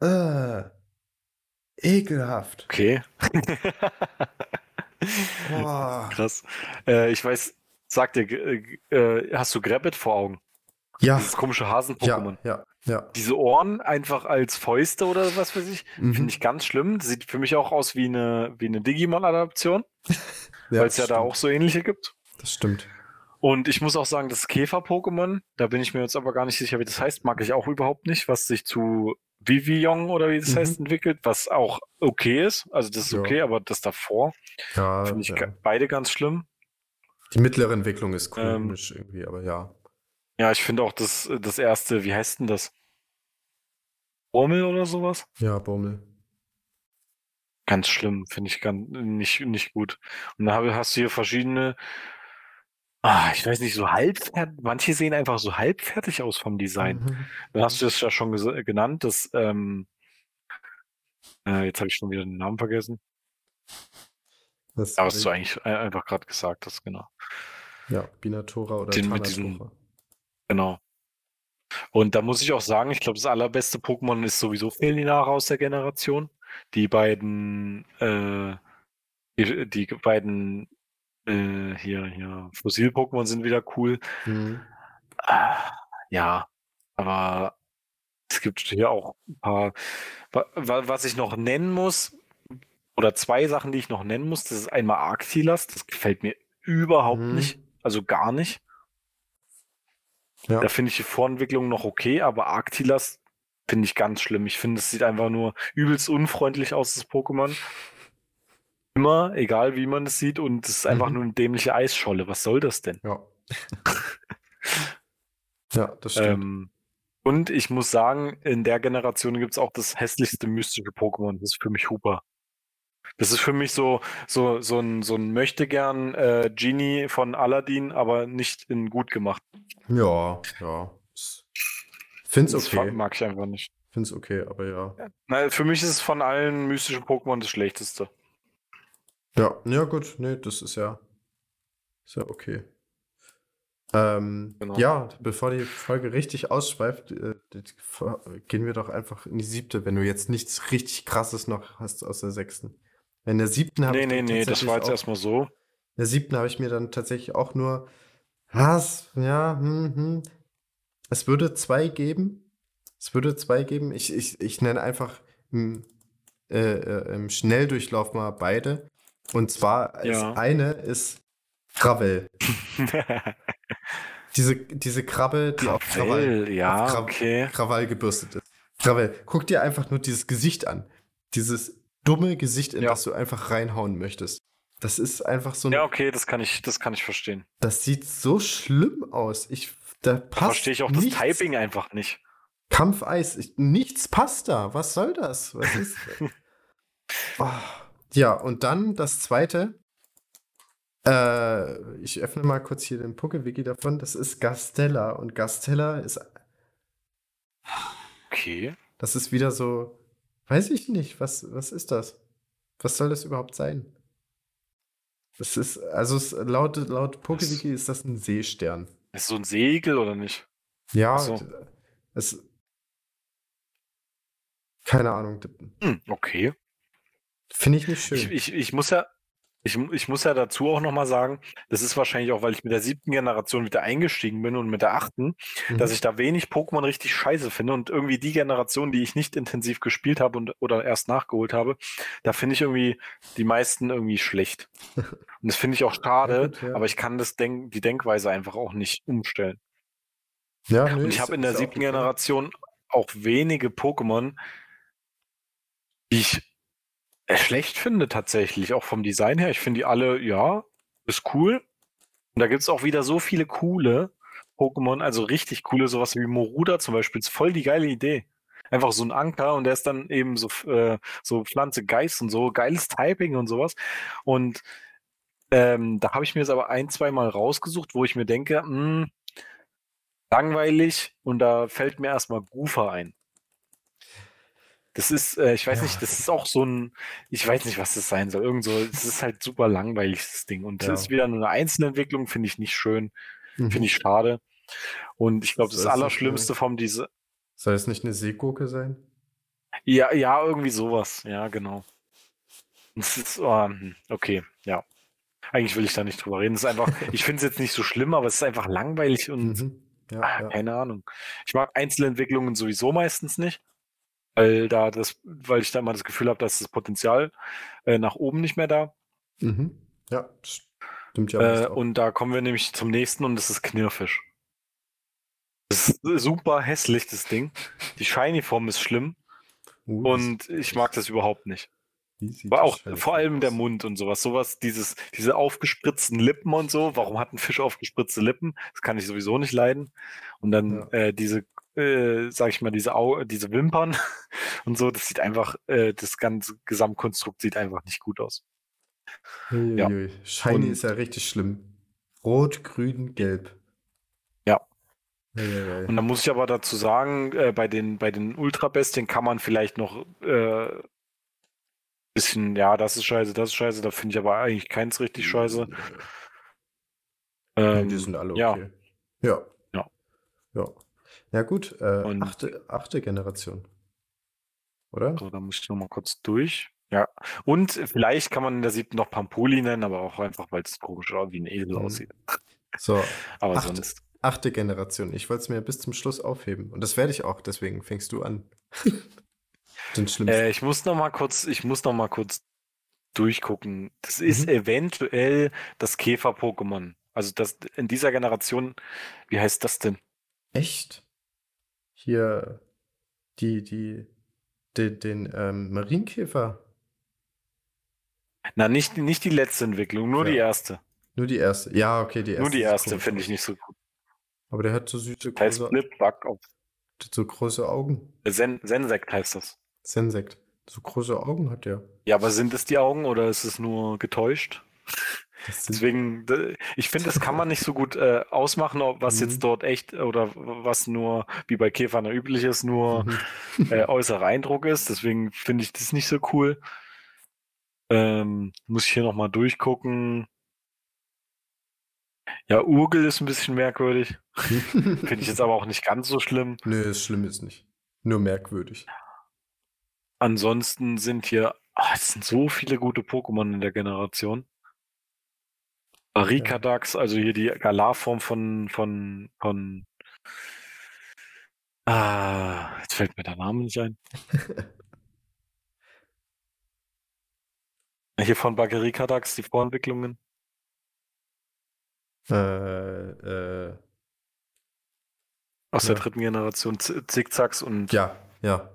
Äh, ekelhaft.
Okay. Krass. Äh, ich weiß, sag dir, äh, hast du Grabbit vor Augen?
Ja.
Dieses komische Hasen-Pokémon.
Ja, ja, ja,
Diese Ohren einfach als Fäuste oder was weiß ich, mhm. finde ich ganz schlimm. Sieht für mich auch aus wie eine, wie eine Digimon-Adaption. ja, weil es ja stimmt. da auch so ähnliche gibt.
Das stimmt.
Und ich muss auch sagen, das Käfer-Pokémon, da bin ich mir jetzt aber gar nicht sicher, wie das heißt, mag ich auch überhaupt nicht, was sich zu Vivillon oder wie das mhm. heißt entwickelt, was auch okay ist. Also das ist ja. okay, aber das davor finde ich beide ganz schlimm.
Die mittlere Entwicklung ist komisch ähm, irgendwie, aber ja.
Ja, ich finde auch das, das erste, wie heißt denn das? Bommel oder sowas?
Ja, Bommel.
Ganz schlimm, finde ich ganz, nicht, nicht gut. Und dann hast du hier verschiedene Ah, ich weiß nicht, so halbfertig. Manche sehen einfach so halbfertig aus vom Design. Mhm. Dann hast du es ja schon genannt, das, ähm, äh, jetzt habe ich schon wieder den Namen vergessen. Das Aber was du eigentlich einfach gerade gesagt hast, genau.
Ja, Binatora oder
Den mit diesem, genau. Und da muss ich auch sagen, ich glaube, das allerbeste Pokémon ist sowieso Felinara aus der Generation. Die beiden, äh, die, die beiden äh, hier, hier, Fossil-Pokémon sind wieder cool. Mhm. Ah, ja, aber es gibt hier auch ein paar, was ich noch nennen muss, oder zwei Sachen, die ich noch nennen muss. Das ist einmal Arctilas, das gefällt mir überhaupt mhm. nicht, also gar nicht. Ja. Da finde ich die Vorentwicklung noch okay, aber Arctilas finde ich ganz schlimm. Ich finde, es sieht einfach nur übelst unfreundlich aus, das Pokémon immer, egal wie man es sieht, und es ist einfach mhm. nur eine dämliche Eisscholle. Was soll das denn?
Ja. ja, das stimmt. Ähm,
und ich muss sagen, in der Generation gibt es auch das hässlichste mystische Pokémon. Das ist für mich Hooper. Das ist für mich so, so, so ein, so ein Möchtegern äh, Genie von Aladdin, aber nicht in gut gemacht.
Ja, ja. Find's okay. Das
mag ich einfach nicht.
Find's okay, aber ja.
Na, für mich ist es von allen mystischen Pokémon das schlechteste.
Ja, ja gut, nee, das ist ja, ist ja okay. Ähm, genau. Ja, bevor die Folge richtig ausschweift, äh, gehen wir doch einfach in die siebte, wenn du jetzt nichts richtig krasses noch hast aus der sechsten. In der siebten
habe nee, ich. Nee, nee, nee, das war jetzt erstmal so. In
der siebten habe ich mir dann tatsächlich auch nur. Was? Ja, hm, hm. Es würde zwei geben. Es würde zwei geben. Ich, ich, ich nenne einfach im, äh, äh, im Schnelldurchlauf mal beide. Und zwar ist
Ja.
eine ist Gravel. Diese, diese Krabbe, die auf Krawall,
ja,
auf Kra-
okay.
Krawall gebürstet ist. Gravel, guck dir einfach nur dieses Gesicht an. Dieses dumme Gesicht, in
Ja.
das du einfach reinhauen möchtest. Das ist einfach so ein,
Ja, okay, das kann ich, das kann ich verstehen.
das sieht so schlimm aus. Ich, da
Da
passt
verstehe ich auch das
nichts.
Typing einfach nicht.
Kampfeis, ich, nichts passt da. Was soll das? Was ist? oh. Ja, und dann das zweite. Äh, ich öffne mal kurz hier den Pucke-Wiki davon. Das ist Gastella. Und Gastella ist,
Okay.
das ist wieder so, weiß ich nicht, was, was ist das? Was soll das überhaupt sein? Das ist, also es, laut, laut Pucke-Wiki ist das ein Seestern.
Ist so ein Segel oder nicht?
Ja,
so.
es. Keine Ahnung.
Hm, okay.
Finde ich nicht schön.
Ich, ich, ich muss ja, ich, ich muss ja dazu auch nochmal sagen, das ist wahrscheinlich auch, weil ich mit der siebten Generation wieder eingestiegen bin und mit der achten,
Mhm.
dass ich da wenig Pokémon richtig scheiße finde und irgendwie die Generation, die ich nicht intensiv gespielt habe und oder erst nachgeholt habe, da finde ich irgendwie die meisten irgendwie schlecht. Und das finde ich auch schade,
gut, ja.
aber ich kann das Denk die Denkweise einfach auch nicht umstellen.
Ja, nö,
Und ich habe in der siebten. Generation auch wenige Pokémon, die ich schlecht finde tatsächlich, auch vom Design her. Ich finde die alle, ja, ist cool. Und da gibt es auch wieder so viele coole Pokémon, also richtig coole, sowas wie Moruda zum Beispiel, ist voll die geile Idee. Einfach so ein Anker und der ist dann eben so, äh, so Pflanze, Geist und so, geiles Typing und sowas. Und ähm, da habe ich mir jetzt aber ein, zwei Mal rausgesucht, wo ich mir denke, hm, langweilig und da fällt mir erstmal Goofer ein. Das ist, äh, ich weiß
Ja.
nicht, das ist auch so ein, ich weiß nicht, was das sein soll. Irgend so, es ist halt super langweilig, das Ding. Und das
Ja.
ist wieder nur eine Einzelentwicklung, finde ich nicht schön,
Mhm.
finde ich schade. Und ich glaube, das
es nicht
Allerschlimmste vom diese,
Soll es nicht eine Seegurke sein?
ja, ja, irgendwie sowas, ja, genau. Das ist, oh, hm, okay, ja. Eigentlich will ich da nicht drüber reden. Es ist einfach, ich finde es jetzt nicht so schlimm, aber es ist einfach langweilig und
Mhm. Ja,
Ah,
ja.
keine Ahnung. Ich mag Einzelentwicklungen sowieso meistens nicht, weil da das, weil ich da immer das Gefühl habe, dass das Potenzial äh, nach oben nicht mehr da.
Mhm. Ja, stimmt ja.
äh, und da kommen wir nämlich zum nächsten und das ist Knirfisch. Das ist super hässlich, das Ding. Die Shiny-Form ist schlimm
Uh,
und ich mag das überhaupt nicht. Aber auch vor allem der
aus?
Mund und sowas. Sowas, dieses, diese aufgespritzten Lippen und so. Warum hat ein Fisch aufgespritzte Lippen? Das kann ich sowieso nicht leiden. Und dann
Ja.
äh, diese, äh, sag ich mal, diese, Au diese Wimpern und so, das sieht einfach, äh, das ganze Gesamtkonstrukt sieht einfach nicht gut aus. Ja.
Shiny
Und-
ist ja richtig schlimm. Rot, grün, gelb.
Ja.
Uiuiui.
Und dann muss ich aber dazu sagen, äh, bei den, bei den Ultrabestien kann man vielleicht noch äh, bisschen, ja, das ist scheiße, das ist scheiße, da finde ich aber eigentlich keins richtig scheiße. Ähm,
die sind alle okay. Ja.
Ja.
Ja. Ja, gut. Äh,
Und-
achte, achte Generation. Oder?
So, da muss ich noch mal kurz durch. Ja. Und vielleicht kann man in der siebten noch Pampuli nennen, aber auch einfach, weil es komisch wie ein Esel
Mhm.
aussieht.
So,
Aber
Achte.
sonst.
achte Generation. Ich wollte es mir bis zum Schluss aufheben. Und das werde ich auch, deswegen fängst du an. Den schlimmsten.
Äh, ich muss noch mal kurz, ich muss noch mal kurz durchgucken. Das ist
Mhm.
eventuell das Käfer-Pokémon. Also das in dieser Generation, wie heißt das denn?
Echt? Hier, die, die, den, den ähm, Marienkäfer.
Na, nicht, nicht die letzte Entwicklung, nur
Ja.
die erste.
Nur die erste. Ja, okay, die erste.
nur die erste finde ich nicht so gut.
Aber der hat so süße,
heißt
große,
Flipbug auf
so große Augen.
Sen Sensekt heißt das.
Sensekt. So große Augen hat der.
Ja, aber sind es die Augen oder ist es nur getäuscht? Deswegen, ich finde, das kann man nicht so gut äh, ausmachen, ob was
Mhm.
jetzt dort echt oder was nur, wie bei Käfern üblich ist, nur
Mhm.
äh, äußerer Eindruck ist. Deswegen finde ich das nicht so cool. Ähm, muss ich hier nochmal durchgucken. Ja, Urgel ist ein bisschen merkwürdig. Finde ich jetzt aber auch nicht ganz so schlimm.
Nö, ist schlimm ist nicht. Nur merkwürdig.
Ansonsten sind hier, ah, es sind so viele gute Pokémon in der Generation. Arikadax, also hier die Galar-Form von, von, von Ah, jetzt fällt mir der Name nicht ein. Hier von Baggerie Kadax, die Vorentwicklungen.
Äh, äh,
Aus
Ja.
der dritten Generation Zickzacks und
ja, ja.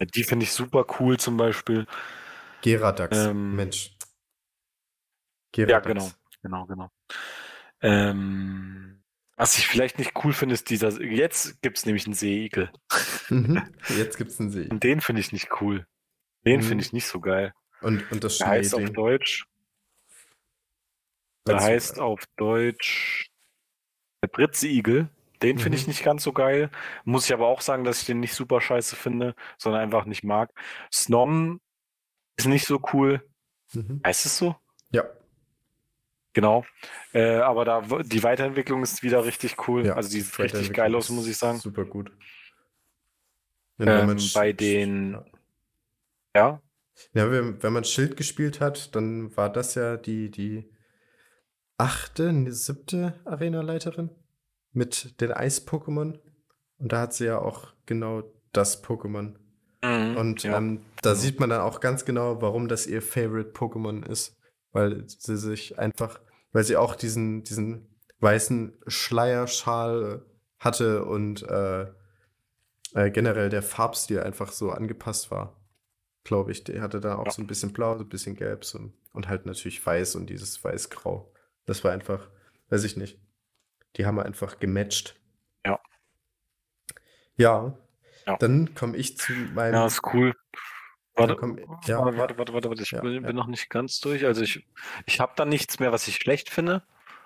die finde ich super cool zum Beispiel.
Geradax.
Ähm,
Mensch.
Ja,
Geradax.
genau, genau, genau. Ähm, was ich vielleicht nicht cool finde, ist dieser, jetzt gibt es nämlich einen Seeigel.
Mhm. Jetzt gibt's einen See.
Und den finde ich nicht cool. Den
Mhm.
finde ich nicht so geil.
Und, und das
Der heißt auf. Deutsch, der
Also,
heißt auf Deutsch der Britzeigel. Den finde ich
Mhm.
nicht ganz so geil. Muss ich aber auch sagen, dass ich den nicht super scheiße finde, sondern einfach nicht mag. Snom ist nicht so cool.
Mhm.
Heißt es so? Genau. Äh, aber da die Weiterentwicklung ist wieder richtig cool.
ja.
Also die sieht richtig geil aus, muss ich sagen.
Super gut.
Ähm, bei den,
ja.
ja,
wenn, wenn man Schild gespielt hat, dann war das ja die, die achte, siebte Arenaleiterin mit den Eis-Pokémon. Und da hat sie ja auch genau das Pokémon.
Mhm,
Und
ja.
ähm, da
genau.
sieht man dann auch ganz genau, warum das ihr Favorite Pokémon ist. Weil sie sich einfach, weil sie auch diesen, diesen weißen Schleierschal äh, hatte und äh, äh, generell der Farbstil einfach so angepasst war. Glaube ich. Der hatte da auch
Ja.
so ein bisschen blau, so ein bisschen gelb so, und halt natürlich weiß und dieses weiß-grau. Das war einfach, weiß ich nicht. Die haben einfach gematcht.
Ja.
Ja.
Ja.
Dann komme ich zu meinem.
Ja, ist cool. Warte,
komm- ja.
warte, warte, warte, warte, ich
Ja,
bin,
ja.
noch nicht ganz durch. Also ich, ich habe da nichts mehr, was ich schlecht finde.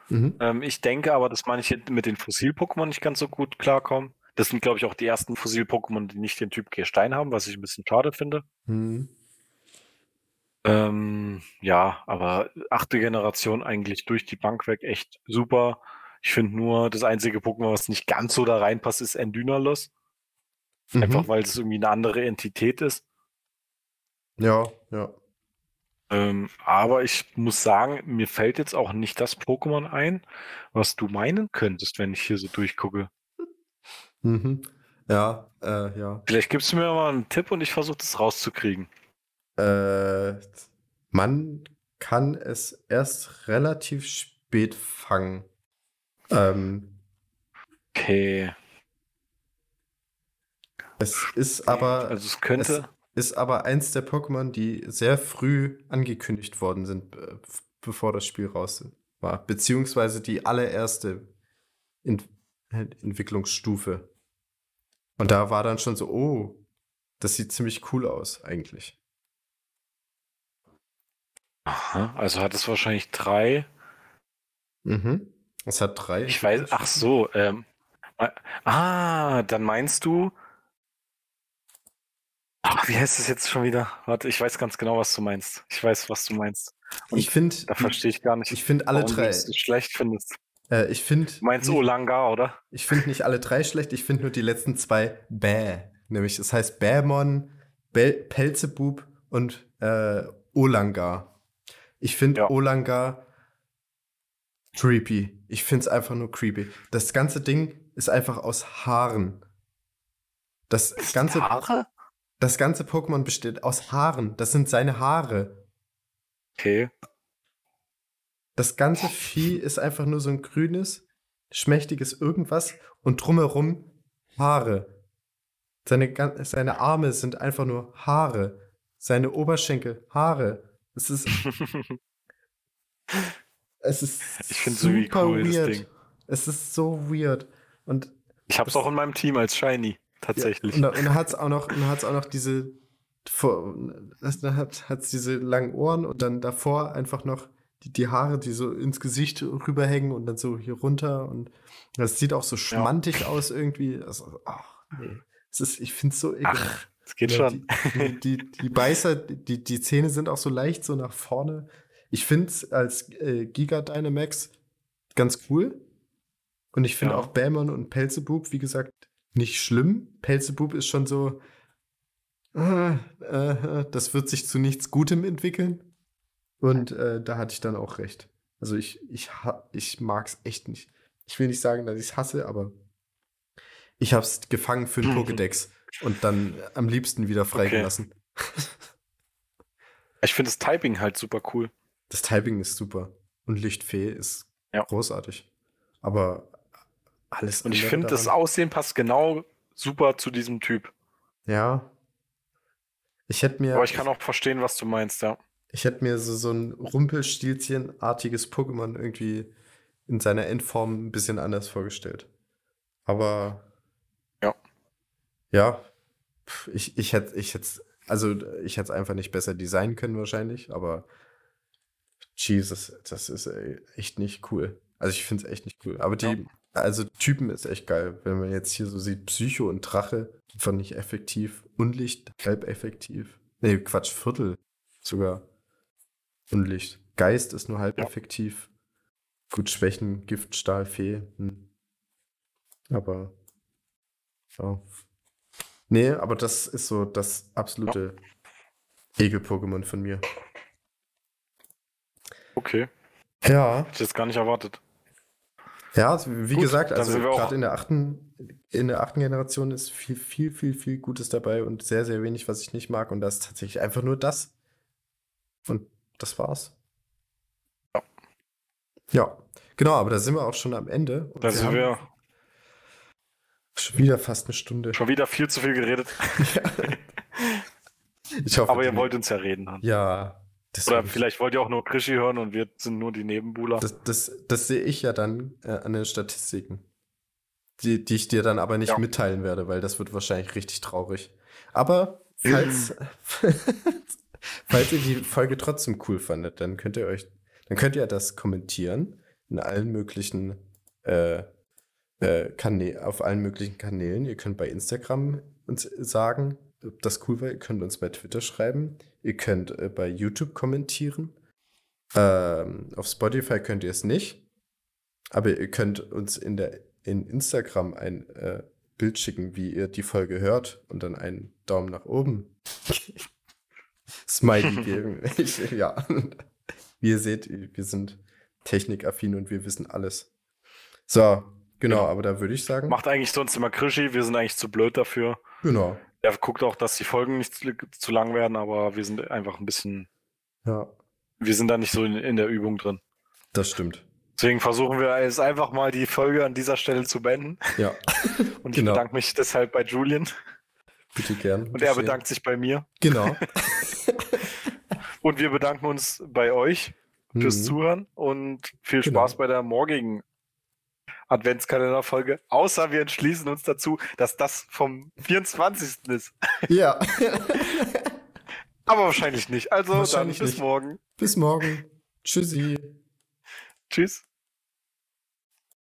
Mhm.
Ähm, ich denke aber, dass manche mit den Fossil-Pokémon nicht ganz so gut klarkommen. Das sind, glaube ich, auch die ersten Fossil-Pokémon, die nicht den Typ Gestein haben, was ich ein bisschen schade finde.
Mhm.
Ähm, ja, aber achte Generation eigentlich durch die Bank weg echt super. Ich finde nur, das einzige Pokémon, was nicht ganz so da reinpasst, ist Endynalos. Einfach
Mhm.
weil es irgendwie eine andere Entität ist.
Ja, ja.
Ähm, aber ich muss sagen, mir fällt jetzt auch nicht das Pokémon ein, was du meinen könntest, wenn ich hier so durchgucke.
Mhm. Ja, äh, ja.
Vielleicht gibst du mir mal einen Tipp und ich versuche das rauszukriegen.
Äh, man kann es erst relativ spät fangen. Ähm,
Okay.
es ist aber,
Also es könnte.
Ist aber eins der Pokémon, die sehr früh angekündigt worden sind, äh, bevor das Spiel raus war. Beziehungsweise die allererste Ent Entwicklungsstufe. Und da war dann schon so, oh, das sieht ziemlich cool aus, eigentlich.
Aha, also hat es wahrscheinlich drei.
Mhm. Es hat drei.
Ich weiß, ach so, ähm, ah, dann meinst du, ach, wie heißt es jetzt schon wieder? Warte, ich weiß ganz genau, was du meinst. Ich weiß, was du meinst. Und
Ich finde,
da verstehe ich gar nicht,
ich finde alle drei.
du schlecht findest.
Äh, ich finde,
Du meinst Olanga, oder?
ich finde nicht alle drei schlecht. Ich finde nur die letzten zwei bäh. Nämlich, es heißt Bämon, Bel Pelzebub und äh, Olanga. Ich finde
Ja.
Olanga creepy. Ich finde es einfach nur creepy. Das ganze Ding ist einfach aus Haaren. Das ganze,
Haare?
Das ganze Pokémon besteht aus Haaren. Das sind seine Haare.
Okay.
Das ganze Vieh ist einfach nur so ein grünes, schmächtiges irgendwas und drumherum Haare. Seine, seine Arme sind einfach nur Haare. Seine Oberschenkel, Haare. Es ist, es ist
Ich irgendwie
super
cool, das
weird.
Ding.
Es ist so weird. Und,
Ich hab's
Das-
auch in meinem Team als Shiny, tatsächlich.
ja, und, und dann hat es auch noch, hat's auch noch diese, vor, das- dann hat es diese langen Ohren und dann davor einfach noch die, die Haare, die so ins Gesicht rüberhängen und dann so hier runter. Und das sieht auch so schmantig aus irgendwie. Also, ach, nee. Es ist, ich finde es so ekelhaft.
Ach, es geht
Ja,
schon.
Die, die, die, die Beißer, die, die Zähne sind auch so leicht so nach vorne. Ich finde es als äh, Giga Dynamax ganz cool. Und ich finde
Ja.
auch Bämon und Pelzebub, wie gesagt, nicht schlimm. Pelzebub ist schon so, äh, äh, das wird sich zu nichts Gutem entwickeln. Und äh, da hatte ich dann auch recht. Also ich, ich, ich mag es echt nicht. Ich will nicht sagen, dass ich es hasse, aber Ich habe es gefangen für den Pokédex und dann am liebsten wieder freigelassen. Okay.
Ich finde das Typing halt super cool.
Das Typing ist super. Und Lichtfee ist ja. großartig. Aber alles
Und ich finde, das Aussehen passt genau super zu diesem Typ.
Ja. Ich hätte mir.
Aber ich kann auch verstehen, was du meinst, ja.
Ich hätte mir so, so ein Rumpelstilzchen-artiges Pokémon irgendwie in seiner Endform ein bisschen anders vorgestellt. Aber.
Ja.
Ja. Ich, ich hätte ich hätte also ich hätte es einfach nicht besser designen können wahrscheinlich, aber Jesus, das ist echt nicht cool. Also ich finde es echt nicht cool. Aber die, ja. Also Typen ist echt geil. Wenn man jetzt hier so sieht, Psycho und Drache, fand ich effektiv. Unlicht, halb effektiv. Nee, Quatsch, Viertel sogar. Unlicht. Geist ist nur halb ja. effektiv. Gut, Schwächen, Gift, Stahl, Fee. Hm. Aber ja. Nee, aber das ist so das absolute ja. Egel-Pokémon von mir.
Okay.
Ja.
Hätte ich jetzt gar nicht erwartet.
Ja, also wie Gut, gesagt, also gerade in der achten, in der achten Generation ist viel, viel, viel, viel Gutes dabei und sehr, sehr wenig, was ich nicht mag. Und das ist tatsächlich einfach nur das. Und das war's.
Ja.
Ja, genau, aber da sind wir auch schon am Ende.
da sind wir.
Schon wieder fast eine Stunde.
Schon wieder viel zu viel geredet. ja. Ich hoffe, aber ihr wollt uns ja reden. Dann.
Ja,
oder vielleicht wollt ihr auch nur Krischi hören und wir sind nur die Nebenbuhler.
Das, das, das sehe ich ja dann äh, an den Statistiken. Die, die ich dir dann aber nicht ja. mitteilen werde, weil das wird wahrscheinlich richtig traurig. Aber falls, falls ihr die Folge trotzdem cool fandet, dann könnt ihr euch, dann könnt ihr das kommentieren in allen möglichen äh, äh, Kanä auf allen möglichen Kanälen. Ihr könnt bei Instagram uns sagen, ob das cool war. Ihr könnt uns bei Twitter schreiben. Ihr könnt äh, bei YouTube kommentieren. Ähm, auf Spotify könnt ihr es nicht. Aber ihr könnt uns in, der, in Instagram ein äh, Bild schicken, wie ihr die Folge hört und dann einen Daumen nach oben. Smiley geben. Ja. Wie ihr seht, wir sind technikaffin und wir wissen alles. So, genau, aber da würde ich sagen.
Macht eigentlich sonst immer Krischi, wir sind eigentlich zu blöd dafür.
Genau.
Er guckt auch, dass die Folgen nicht zu, zu, lang werden, aber wir sind einfach ein bisschen.
Ja.
Wir sind da nicht so in, in der Übung drin.
Das stimmt.
Deswegen versuchen wir jetzt einfach mal die Folge an dieser Stelle zu beenden.
Ja.
Und ich genau. bedanke mich deshalb bei Julian.
Bitte gern.
Und er bedankt sich bei mir.
Genau.
und wir bedanken uns bei euch fürs mhm. Zuhören und viel genau. Spaß bei der morgigen Adventskalenderfolge, außer wir entschließen uns dazu, dass das vom 24. ist.
Ja.
Aber wahrscheinlich nicht. Also wahrscheinlich dann bis nicht. morgen.
Bis morgen. Tschüssi.
Tschüss.